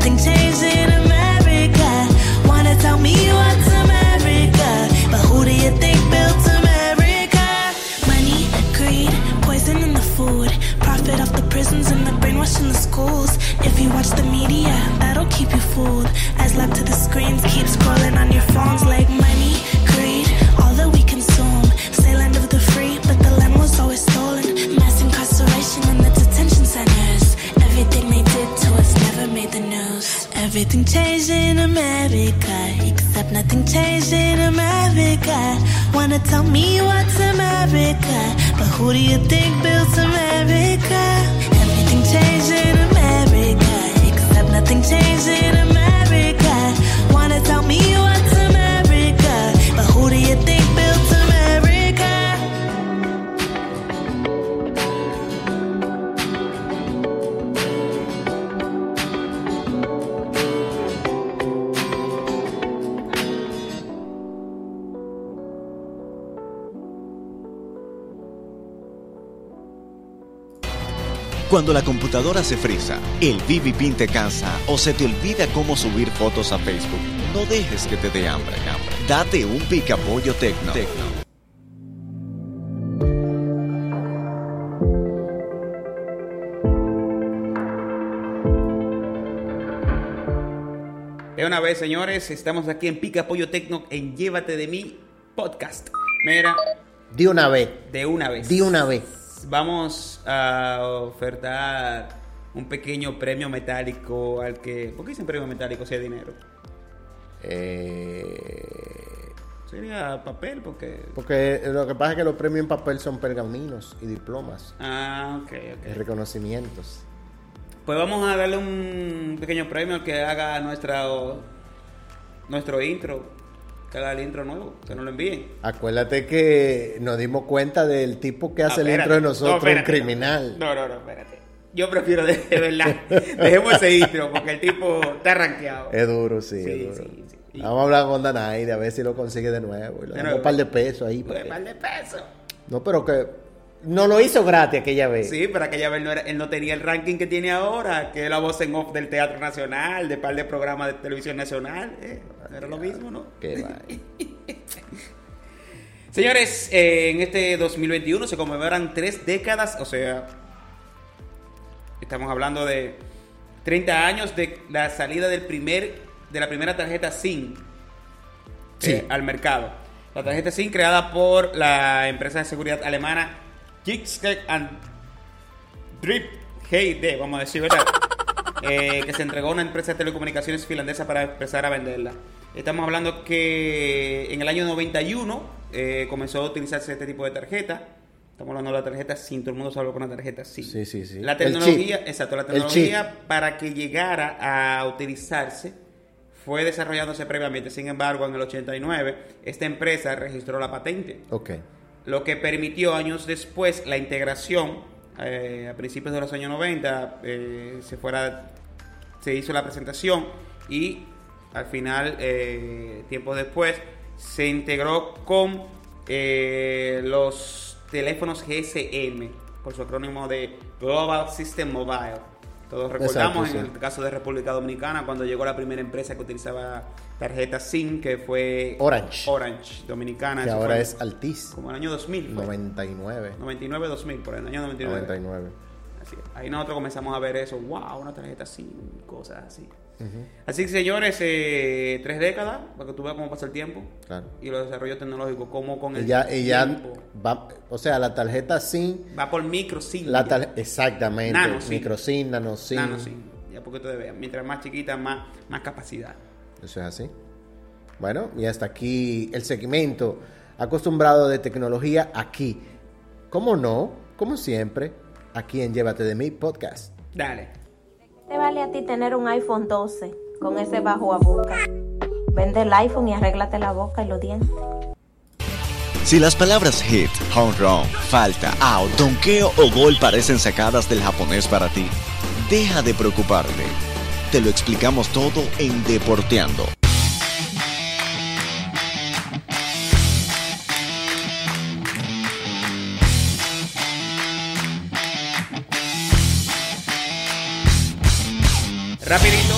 nothing changes. Everything changed in America, except nothing changed in America. Wanna tell me what's America, but who do you think built America? Everything changed in America, except nothing changed in America. Cuando la computadora se frisa, el BB Pin te cansa o se te olvida cómo subir fotos a Facebook, no dejes que te dé hambre. hambre. Date un picapollo tecno. tecno. De una vez, señores, estamos aquí en Pica Pollo Tecno en Llévate de mí podcast. Mira, De una vez. de una vez. De una vez. Vamos a ofertar un pequeño premio metálico al que. ¿Por qué dicen premio metálico si hay dinero? Eh, Sería papel, porque. porque lo que pasa es que los premios en papel son pergaminos y diplomas. Ah, ok, y ok. reconocimientos. Pues vamos a darle un pequeño premio al que haga nuestra, nuestro intro. Que haga el intro nuevo, que nos lo envíen. Acuérdate que nos dimos cuenta del tipo que hace el intro de nosotros, No, un criminal. No, no, no, espérate. Yo prefiero de, de verdad. Dejemos ese intro porque el tipo está rankeado. Es duro, sí, Sí, es duro. sí, sí. Vamos a hablar con Danaide a ver si lo consigue de nuevo. Y le De damos nuevo. un par de pesos ahí. Porque- par de pesos. No, pero que no lo hizo gratis aquella vez. Sí, pero aquella vez no era- él no tenía el ranking que tiene ahora, que es la voz en off del Teatro Nacional, de par de programas de televisión nacional. eh, era lo mismo, ¿no? Qué. Señores, eh, en este 2021 se conmemoran tres décadas, o sea, estamos hablando de 30 años de la salida del primer, de la primera tarjeta SIM Sí. eh, al mercado. La tarjeta SIM creada por la empresa de seguridad alemana Gixtec and Drip GD, vamos a decir, ¿verdad? Eh, que se entregó a una empresa de telecomunicaciones finlandesa para empezar a venderla. Estamos hablando que en el año 91 eh, comenzó a utilizarse este tipo de tarjeta Estamos hablando de la tarjeta SIM, todo el mundo sabe con la tarjeta SIM. Sí, sí, sí. La tecnología, exacto, la tecnología para que llegara a utilizarse fue desarrollándose previamente. Sin embargo, en el 89, esta empresa registró la patente, Ok. Lo que permitió años después la integración. eh, a principios de los años 90 eh, se fuera, se hizo la presentación y al final, eh, tiempo después, se integró con los teléfonos GSM, por su acrónimo de Global System Mobile. Todos recordamos Exacto, en sí. el caso de República Dominicana cuando llegó la primera empresa que utilizaba tarjeta SIM, que fue Orange. Orange Dominicana. Que ahora fue es Altis. Como el año 2000. fue. 99. 99-2000, por el año 99. 99. Así. Ahí nosotros comenzamos a ver eso. ¡Wow! Una tarjeta SIM, cosas así. Así que, señores, eh, tres décadas, para que tú veas cómo pasa el tiempo. Claro. Y los desarrollos tecnológicos, como con el ya, tiempo. va, o sea, la tarjeta SIM, Va por micro SIM. la tar- exactamente, Nano SIM. micro SIM, nano SIM, Nano SIM. Ya porque ustedes vean. Mientras más chiquita, más, más capacidad. eso es así. Bueno, y hasta aquí el segmento acostumbrado de tecnología aquí. ¿Cómo no? Como siempre, aquí en Llévate de mí podcast. Dale. Te vale a ti tener un iPhone 12 con ese bajo a boca. Vende el iPhone y arréglate la boca y los dientes. Si las palabras hit, home run, falta, out, donkeo o gol parecen sacadas del japonés para ti, deja de preocuparte. Te lo explicamos todo en Deporteando. Rapidito.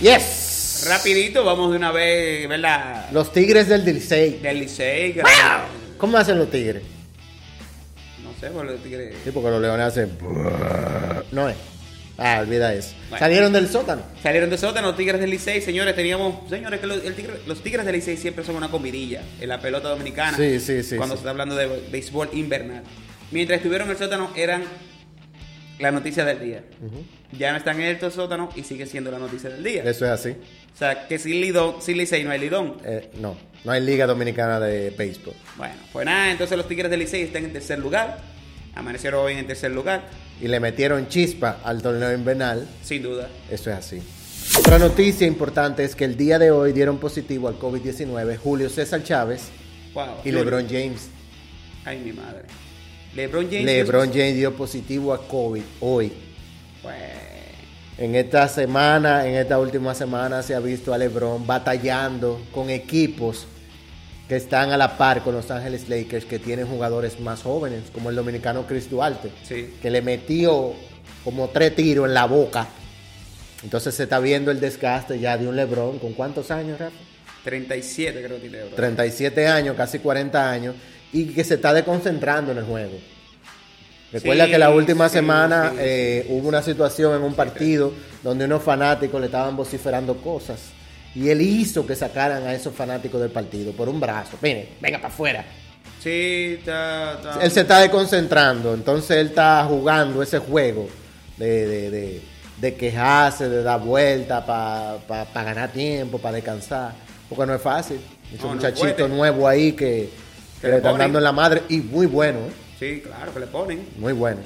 Yes. Rapidito, vamos de una vez, ¿verdad? Los Tigres del Licey. Del Licey. ¿Cómo hacen los Tigres? No sé, por los tigres. Sí, porque los leones hacen... No es. Ah, olvida eso. Bueno. Salieron del sótano. Salieron de sótano los Tigres del Licey, señores. Teníamos, señores, que los, el tigre- los Tigres del Licey siempre son una comidilla en la pelota dominicana. Sí, sí, sí, Cuando sí. se está hablando de béisbol invernal. Mientras estuvieron en el sótano, eran la noticia del día. Ya no están en el sótano y sigue siendo la noticia del día. Eso es así. O sea, que sin Lidón, sin Licey no hay Lidón. Eh, no, no hay Liga Dominicana de Béisbol. Bueno, pues nada, entonces los Tigres del Licey están en tercer lugar. Amanecieron hoy en tercer lugar, Y le metieron chispa al torneo invernal. sin duda. Eso es así. Otra noticia importante es que el día de hoy dieron positivo al COVID-19 Julio César Chávez Wow. y LeBron James. Ay, mi madre. LeBron James. LeBron James dio positivo a COVID hoy. En esta semana, en esta última semana, se ha visto a LeBron batallando con equipos que están a la par con Los Ángeles Lakers, que tienen jugadores más jóvenes, como el dominicano Chris Duarte, Sí. que le metió como tres tiros en la boca. Entonces se está viendo el desgaste ya de un LeBron. ¿Con cuántos años, Rafa? 37 creo que tiene. bro. 37 años, casi 40 años, y que se está desconcentrando en el juego. Recuerda Sí, que la última sí, semana sí, eh, hubo una situación en un partido donde unos fanáticos le estaban vociferando cosas y él hizo que sacaran a esos fanáticos del partido por un brazo. Miren, venga para afuera. Sí, está, está- Él se está desconcentrando, entonces él está jugando ese juego de, de, de- de quejarse, de dar vuelta para ganar tiempo, para descansar, porque no es fácil. Ese No, muchachito nuevo ahí que, que le le están dando en la madre y muy bueno, ¿eh? Sí, claro, que le ponen. muy bueno.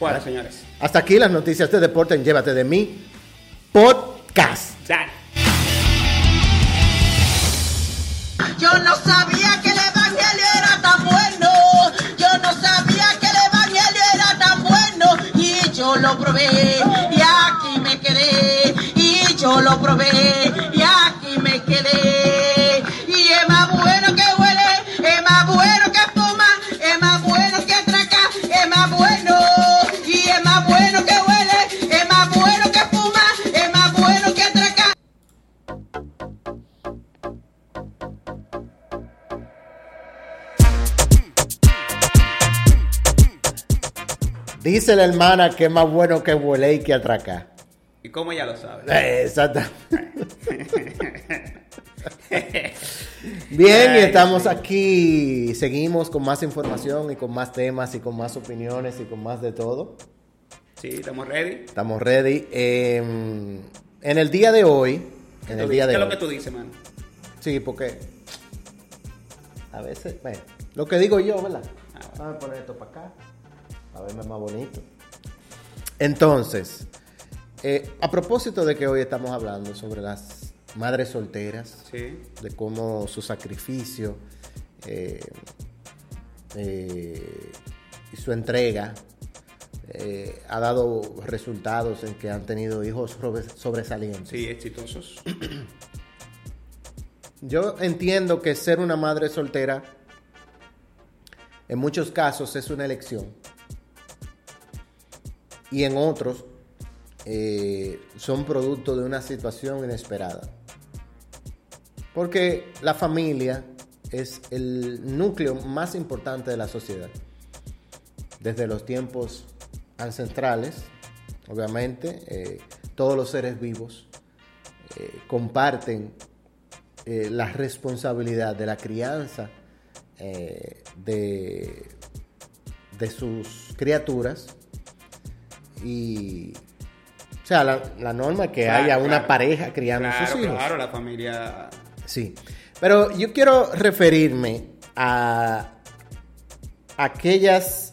Bueno, señores. Hasta aquí las noticias de deporte en Llévate de mí podcast. Dale. Yo no sabía que el evangelio era tan bueno. Yo no sabía que el evangelio era tan bueno. Y yo lo probé y aquí me quedé. Y yo lo probé Dice la hermana que es más bueno que huele y que atracar. ¿Y cómo ya lo sabe? Eh, Exacto. Bien, y estamos aquí. Seguimos con más información y con más temas y con más opiniones y con más de todo. Sí, estamos ready. Estamos ready. Eh, en el día de hoy. ¿Qué, En tú el día dices? de ¿Qué es lo que tú dices, mano? Sí, porque. A veces. Bueno, lo que digo yo, ¿verdad? Vamos a poner esto para acá. A verme más bonito. Entonces, eh, a propósito de que hoy estamos hablando sobre las madres solteras, Sí. de cómo su sacrificio eh, eh, y su entrega eh, ha dado resultados en que han tenido hijos sobre- sobresalientes. Sí, exitosos. Yo entiendo que ser una madre soltera en muchos casos es una elección y en otros eh, son producto de una situación inesperada. Porque la familia es el núcleo más importante de la sociedad. Desde los tiempos ancestrales, obviamente, eh, todos los seres vivos eh, comparten la responsabilidad de la crianza de, de sus criaturas y o sea la, la norma es que Claro, haya una claro. pareja criando a sus hijos claro, la familia. Sí, pero yo quiero referirme a aquellas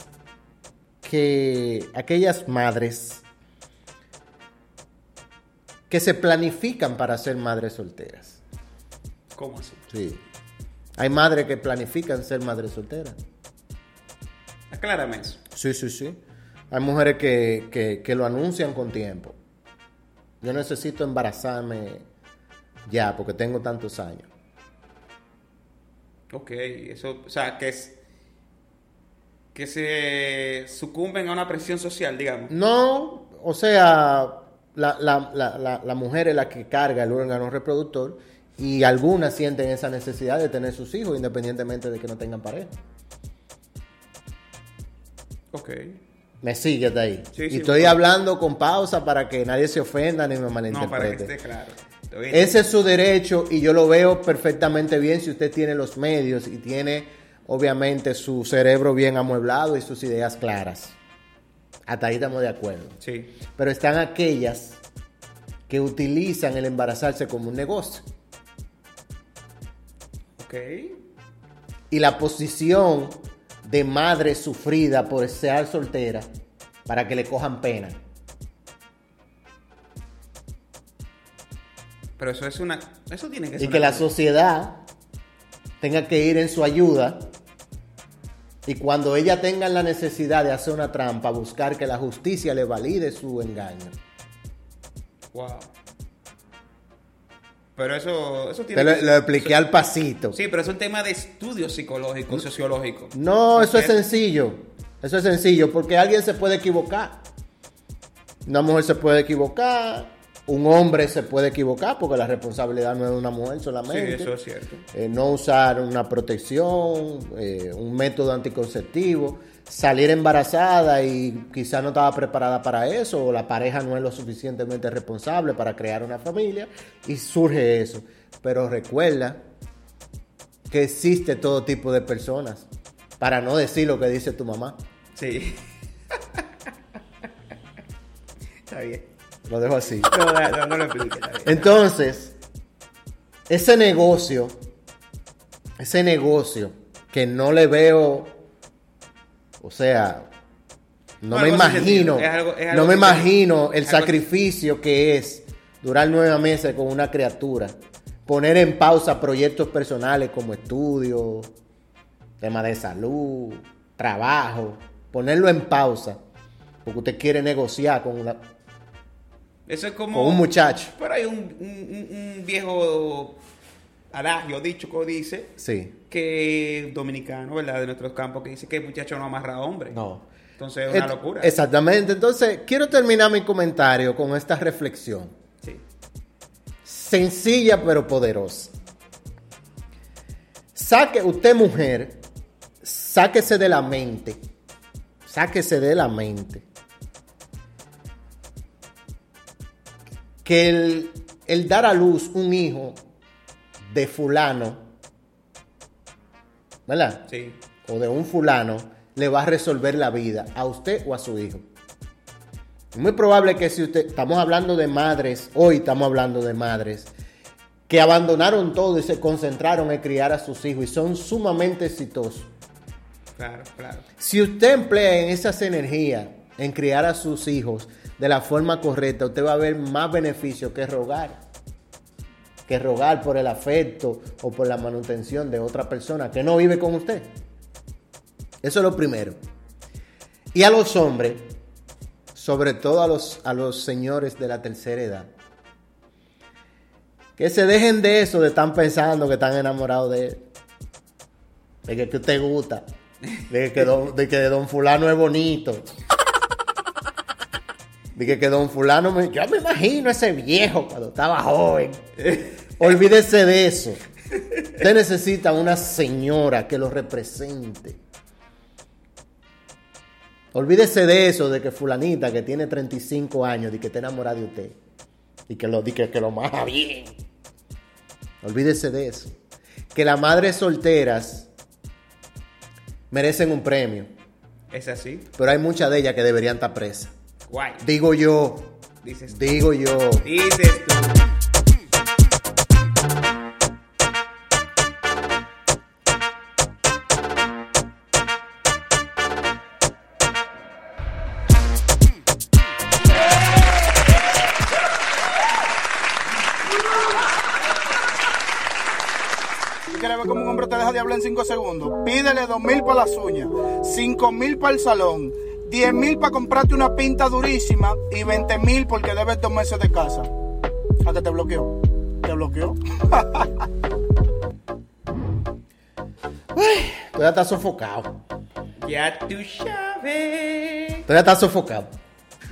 que aquellas madres que se planifican para ser madres solteras. ¿Cómo así? Sí. Hay madres que planifican ser madres solteras. Aclárame eso. Sí, sí, sí. Hay mujeres que, que- que lo anuncian con tiempo. Yo necesito embarazarme ya porque tengo tantos años. Ok, eso, o sea, que es. Que se sucumben a una presión social, digamos. No, o sea, la, la- la- la- la mujer es la que carga el órgano reproductor y algunas sienten esa necesidad de tener sus hijos independientemente de que no tengan pareja. Ok. Me sigues de ahí. Sí, y sí, estoy bueno. hablando con pausa para que nadie se ofenda ni me No, para que malinterprete. esté claro. Ese es su derecho y yo lo veo perfectamente bien si usted tiene los medios y tiene obviamente su cerebro bien amueblado y sus ideas claras. Hasta ahí estamos de acuerdo. Sí. Pero están aquellas que utilizan el embarazarse como un negocio. Ok. Y la posición de madre sufrida por ser soltera para que le cojan pena. Pero eso es una. Eso tiene que Y ser. que una- la sociedad tenga que ir en su ayuda y cuando ella tenga la necesidad de hacer una trampa, buscar que la justicia le valide su engaño. Wow. Pero eso, eso tiene Te lo, que- lo expliqué al pasito. Sí, pero es un tema de estudio psicológico, sociológico. No, eso es sencillo. Eso es sencillo porque alguien se puede equivocar. Una mujer se puede equivocar, un hombre se puede equivocar porque la responsabilidad no es de una mujer solamente. Sí, eso es cierto. Eh, no usar una protección, eh, un método anticonceptivo, salir embarazada y quizá no estaba preparada para eso, o la pareja no es lo suficientemente responsable para crear una familia, y surge eso. Pero recuerda que existe todo tipo de personas, para no decir lo que dice tu mamá. Sí. Está bien. Lo dejo así. No, no, no, no lo. Entonces, ese negocio, ese negocio que no le veo, o sea, no, me imagino, sentido. Es algo- es no me imagino el sacrificio que es durar nueve meses con una criatura, poner en pausa proyectos personales como estudios, tema de salud, trabajo, ponerlo en pausa, porque usted quiere negociar con una, Eso es como. con un muchacho. Pero hay un, un- un- un viejo adagio, dicho que dice Sí. que dominicano, ¿verdad? De nuestros campos, que dice que el muchacho no amarra a hombre. No. Entonces es una Et- locura. Exactamente. Entonces, quiero terminar mi comentario con esta reflexión. Sí. Sencilla pero poderosa. Saque, usted mujer, sáquese de la mente. Sáquese de la mente. Que el, el dar a luz un hijo de fulano, ¿verdad? Sí. o de un fulano le va a resolver la vida a usted o a su hijo. Es muy probable que si usted, estamos hablando de madres, hoy estamos hablando de madres, que abandonaron todo y se concentraron en criar a sus hijos y son sumamente exitosos. claro, claro. Si usted emplea en esas energías en criar a sus hijos de la forma correcta, usted va a ver más beneficio que rogar. Que rogar por el afecto o por la manutención de otra persona que no vive con usted. Eso es lo primero. Y a los hombres, sobre todo a los, a los señores de la tercera edad, que se dejen de eso de estar pensando que están enamorados de él. De que, que usted gusta. De que, don, de que don fulano es bonito. De que, don fulano me, yo me imagino ese viejo cuando estaba joven. Olvídese de eso. Usted necesita una señora que lo represente. Olvídese de eso, de que fulanita que tiene 35 años y que está enamorada de usted. Y que lo, que, que lo maja bien. Olvídese de eso. Que las madres solteras merecen un premio. ¿Es así? Pero hay muchas de ellas que deberían estar presas. Guay. Digo yo. Dices tú. Digo yo. Dices tú. ¿Tú quieres ver cómo un hombre te deja de hablar en 5 segundos? Pídele 2 mil para las uñas, 5 mil para el salón, 10 mil para comprarte una pinta durísima y 20 mil porque debes dos meses de casa. ¿A que te bloqueó? ¿Te bloqueó? Todavía está sofocado. Ya tú sabes. Todavía está sofocado.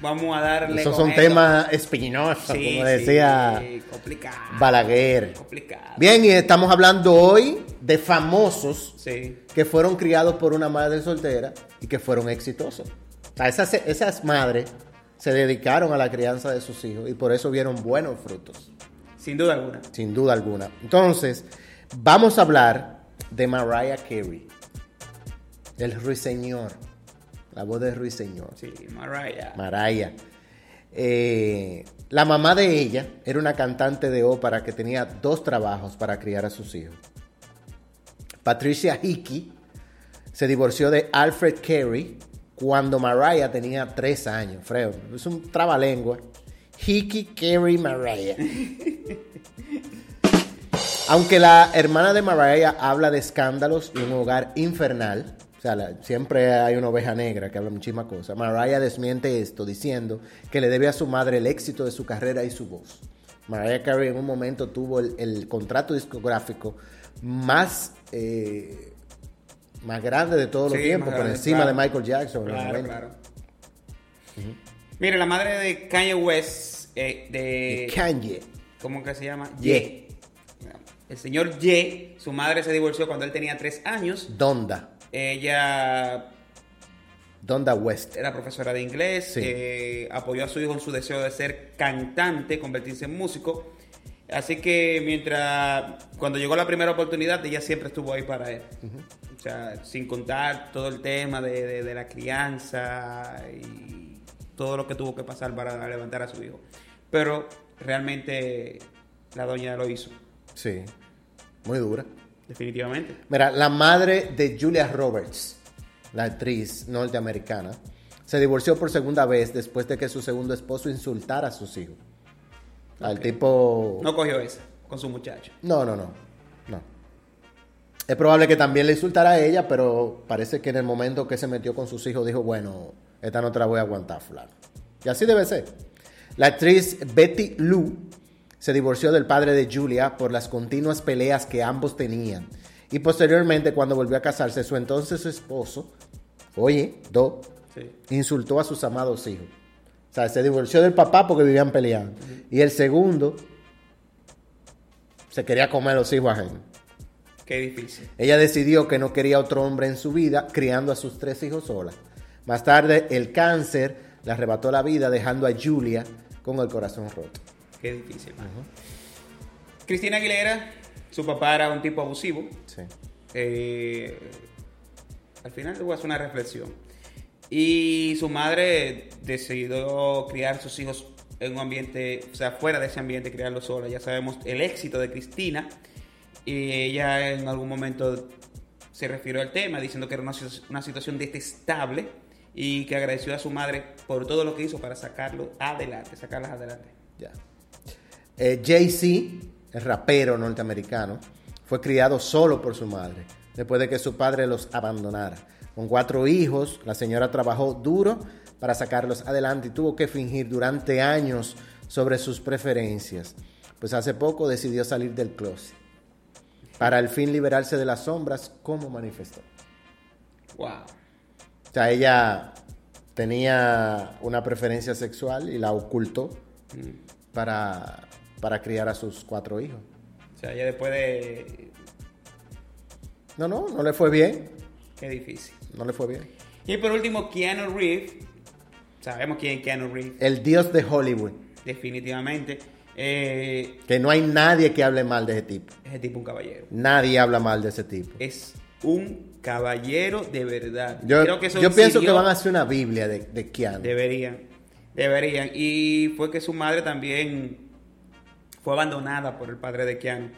Vamos a darle. Esos son temas espinosos, Sí, como decía sí, complicado. Balaguer. Complicado. Bien, y estamos hablando hoy de famosos Sí. que fueron criados por una madre soltera y que fueron exitosos. Sea, esas, esas madres se dedicaron a la crianza de sus hijos y por eso vieron buenos frutos, Sin duda alguna. sin duda alguna. Entonces, vamos a hablar de Mariah Carey, el ruiseñor, la voz del ruiseñor. Sí, Mariah. Mariah. Eh, la mamá de ella era una cantante de ópera que tenía dos trabajos para criar a sus hijos. Patricia Hickey se divorció de Alfred Carey cuando Mariah tenía tres años. Freo, es un trabalengua. Hickey, Carey, Mariah. Aunque la hermana de Mariah habla de escándalos y un hogar infernal, o sea, siempre hay una oveja negra que habla muchísimas cosas, Mariah desmiente esto diciendo que le debe a su madre el éxito de su carrera y su voz. Mariah Carey en un momento tuvo el, el contrato discográfico más, eh, más grande de todos los tiempos, por encima claro. de Michael Jackson. Claro, 90. claro. Mire, la madre de Kanye West, eh, de... Kanye. ¿Cómo que se llama? Ye. El señor Ye, su madre se divorció cuando él tenía tres años. Donda. Ella Donda West. era profesora de inglés, Sí. eh, apoyó a su hijo en su deseo de ser cantante, convertirse en músico. Así que mientras, cuando llegó la primera oportunidad, ella siempre estuvo ahí para él. O sea, sin contar todo el tema de, de- de la crianza y todo lo que tuvo que pasar para levantar a su hijo. Pero realmente la doña lo hizo, Sí, muy dura. definitivamente. Mira, la madre de Julia Roberts, la actriz norteamericana, se divorció por segunda vez después de que su segundo esposo insultara a sus hijos. Al tipo... No cogió esa con su muchacho. No, no. No. Es probable que también le insultara a ella, pero parece que en el momento que se metió con sus hijos dijo, bueno, esta no te la voy a aguantar, fulano. Y así debe ser. La actriz Betty Lou se divorció del padre de Julia por las continuas peleas que ambos tenían. Y posteriormente, cuando volvió a casarse, su entonces esposo, oye, Do, Sí. insultó a sus amados hijos. O sea, se divorció del papá porque vivían peleando. Y el segundo se quería comer a los hijos ajenos. Qué difícil. Ella decidió que no quería otro hombre en su vida, criando a sus tres hijos sola. Más tarde, el cáncer le arrebató la vida, dejando a Julia con el corazón roto. Qué difícil. Cristina Aguilera, su papá era un tipo abusivo. Sí. Eh, al final tuvo una reflexión. Y su madre decidió criar sus hijos en un ambiente, o sea, fuera de ese ambiente, criarlos sola. Ya sabemos el éxito de Cristina. Y ella en algún momento se refirió al tema, diciendo que era una, una situación detestable y que agradeció a su madre por todo lo que hizo para sacarlo adelante, sacarlas adelante. Ya. Eh, Jay-Z, el rapero norteamericano, fue criado solo por su madre, después de que su padre los abandonara. Con cuatro hijos, la señora trabajó duro para sacarlos adelante y tuvo que fingir durante años sobre sus preferencias. Pues hace poco decidió salir del closet. Para al fin liberarse de las sombras, como manifestó. Wow. O sea, ella tenía una preferencia sexual y la ocultó para, para criar a sus cuatro hijos. O sea, ya después de... No, no, no le fue bien. Qué difícil. No le fue bien. Y por último, Keanu Reeves. Sabemos quién es Keanu Reeves. El dios de Hollywood. Definitivamente. Eh, Que no hay nadie que hable mal de ese tipo. ese tipo es un caballero. Nadie habla mal de ese tipo. Es un caballero de verdad. Yo, Creo que eso yo pienso que van a hacer una Biblia de, de Keanu. Deberían. Deberían. Y fue que su madre también fue abandonada por el padre de Keanu.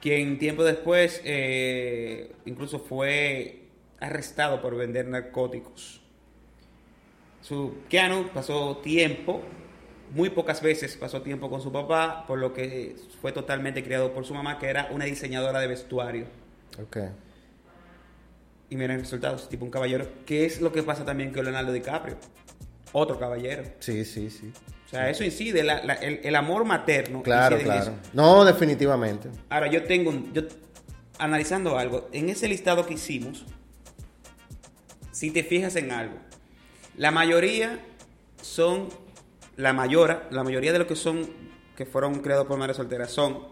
Quien tiempo después eh, incluso fue arrestado por vender narcóticos. Su Keanu pasó tiempo, muy pocas veces pasó tiempo con su papá, por lo que fue totalmente criado por su mamá, que era una diseñadora de vestuario. Ok. Y miren resultados, tipo un caballero. ¿Qué es lo que pasa también con Leonardo DiCaprio? Otro caballero. Sí, sí, sí. O sea, eso incide, la- la- el, el amor materno. Claro, claro. No, definitivamente. Ahora, yo tengo un. Yo, analizando algo, en ese listado que hicimos, si te fijas en algo, la mayoría son. La mayora, la mayoría de los que son. que fueron creados por madres solteras son.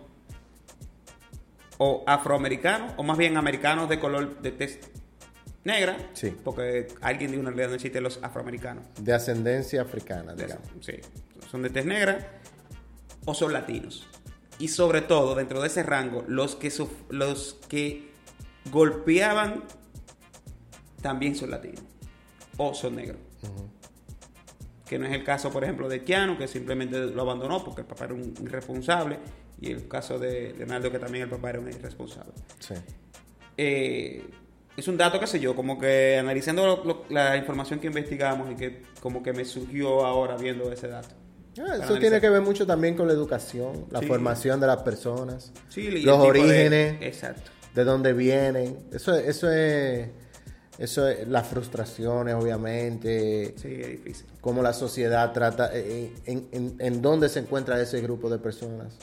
o afroamericanos, o más bien americanos de color de tez negra. Sí. Porque alguien dijo una realidad no existen los afroamericanos. De ascendencia africana, digamos. Sí, son de tez negra o son latinos. Y sobre todo, dentro de ese rango, los que, los que golpeaban también son latinos o son negros. Que no es el caso, por ejemplo, de Keanu, que simplemente lo abandonó porque el papá era un irresponsable. Y el caso de Leonardo, que también el papá era un irresponsable. Sí. Eh, es un dato, qué sé yo, como que analizando lo- lo- la información que investigamos y que como que me surgió ahora viendo ese dato. Ah, eso tiene que ver mucho también con la educación, la Sí. formación de las personas, Sí, los tipo de- orígenes, exacto. de dónde vienen. Eso, eso es, eso es las frustraciones, obviamente. Sí, es difícil. Cómo la sociedad trata, eh, en, en, en dónde se encuentra ese grupo de personas.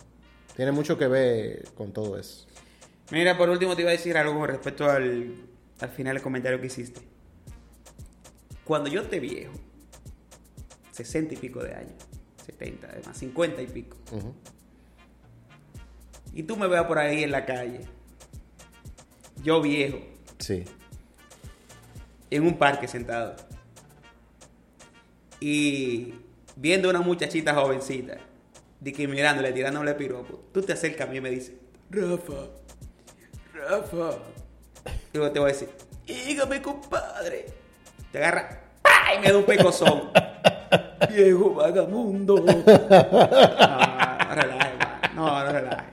Tiene mucho que ver con todo eso. Mira, por último te iba a decir algo con respecto al, al final del comentario que hiciste. Cuando yo te viejo, 60 y pico de años, 70, además, 50 y pico, y tú me veas por ahí en la calle, yo viejo, Sí. En un parque sentado, y viendo una muchachita jovencita, mirándole, tirándole piropo, tú te acercas a mí y me dices, Rafa, Rafa. Y yo te voy a decir, dígame, compadre. Te agarra ¡pah! y me da un pecozón. Viejo vagamundo. No, no relaje, no, no relaje.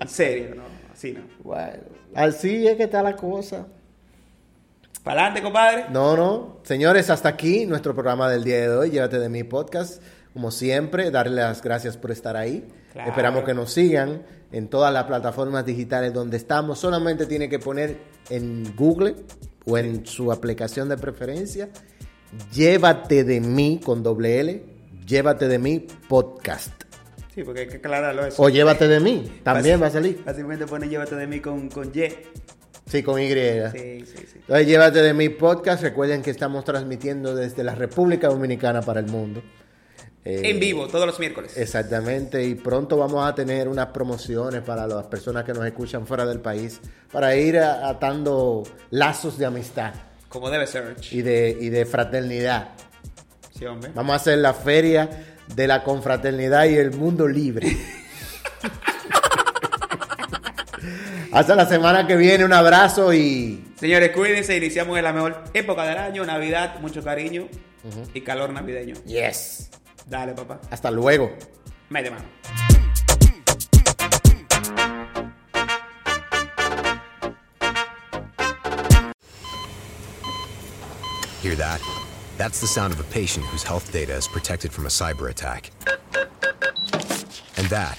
En serio, no, así no. Bueno, así es que está la cosa. Para adelante, compadre. No, no. Señores, hasta aquí nuestro programa del día de hoy. Llévate de mi podcast. Como siempre, darle las gracias por estar ahí. Claro. Esperamos que nos sigan en todas las plataformas digitales donde estamos. Solamente tiene que poner en Google o en su aplicación de preferencia. Llévate de mí con doble L. Llévate de mí podcast. Sí, porque hay que aclararlo eso. O llévate de mí. También va a salir. Fácilmente pone llévate de mí con, con Y. Sí, con Y. Sí, sí, sí. Entonces, llévate de mi podcast. Recuerden que estamos transmitiendo desde la República Dominicana para el mundo. Eh, En vivo, todos los miércoles. Exactamente, y pronto vamos a tener unas promociones para las personas que nos escuchan fuera del país, para ir atando lazos de amistad Como debe ser. y de, y de fraternidad. Sí, hombre. Vamos a hacer la feria de la confraternidad y el mundo libre. Hasta la semana que viene, un abrazo y... Señores, cuídense. Iniciamos en la mejor época del año. Navidad, mucho cariño y calor navideño. Yes. Dale, papá. Hasta luego. Mete mano. Hear that? That's the sound of a patient whose health data is protected from a cyber attack. And that,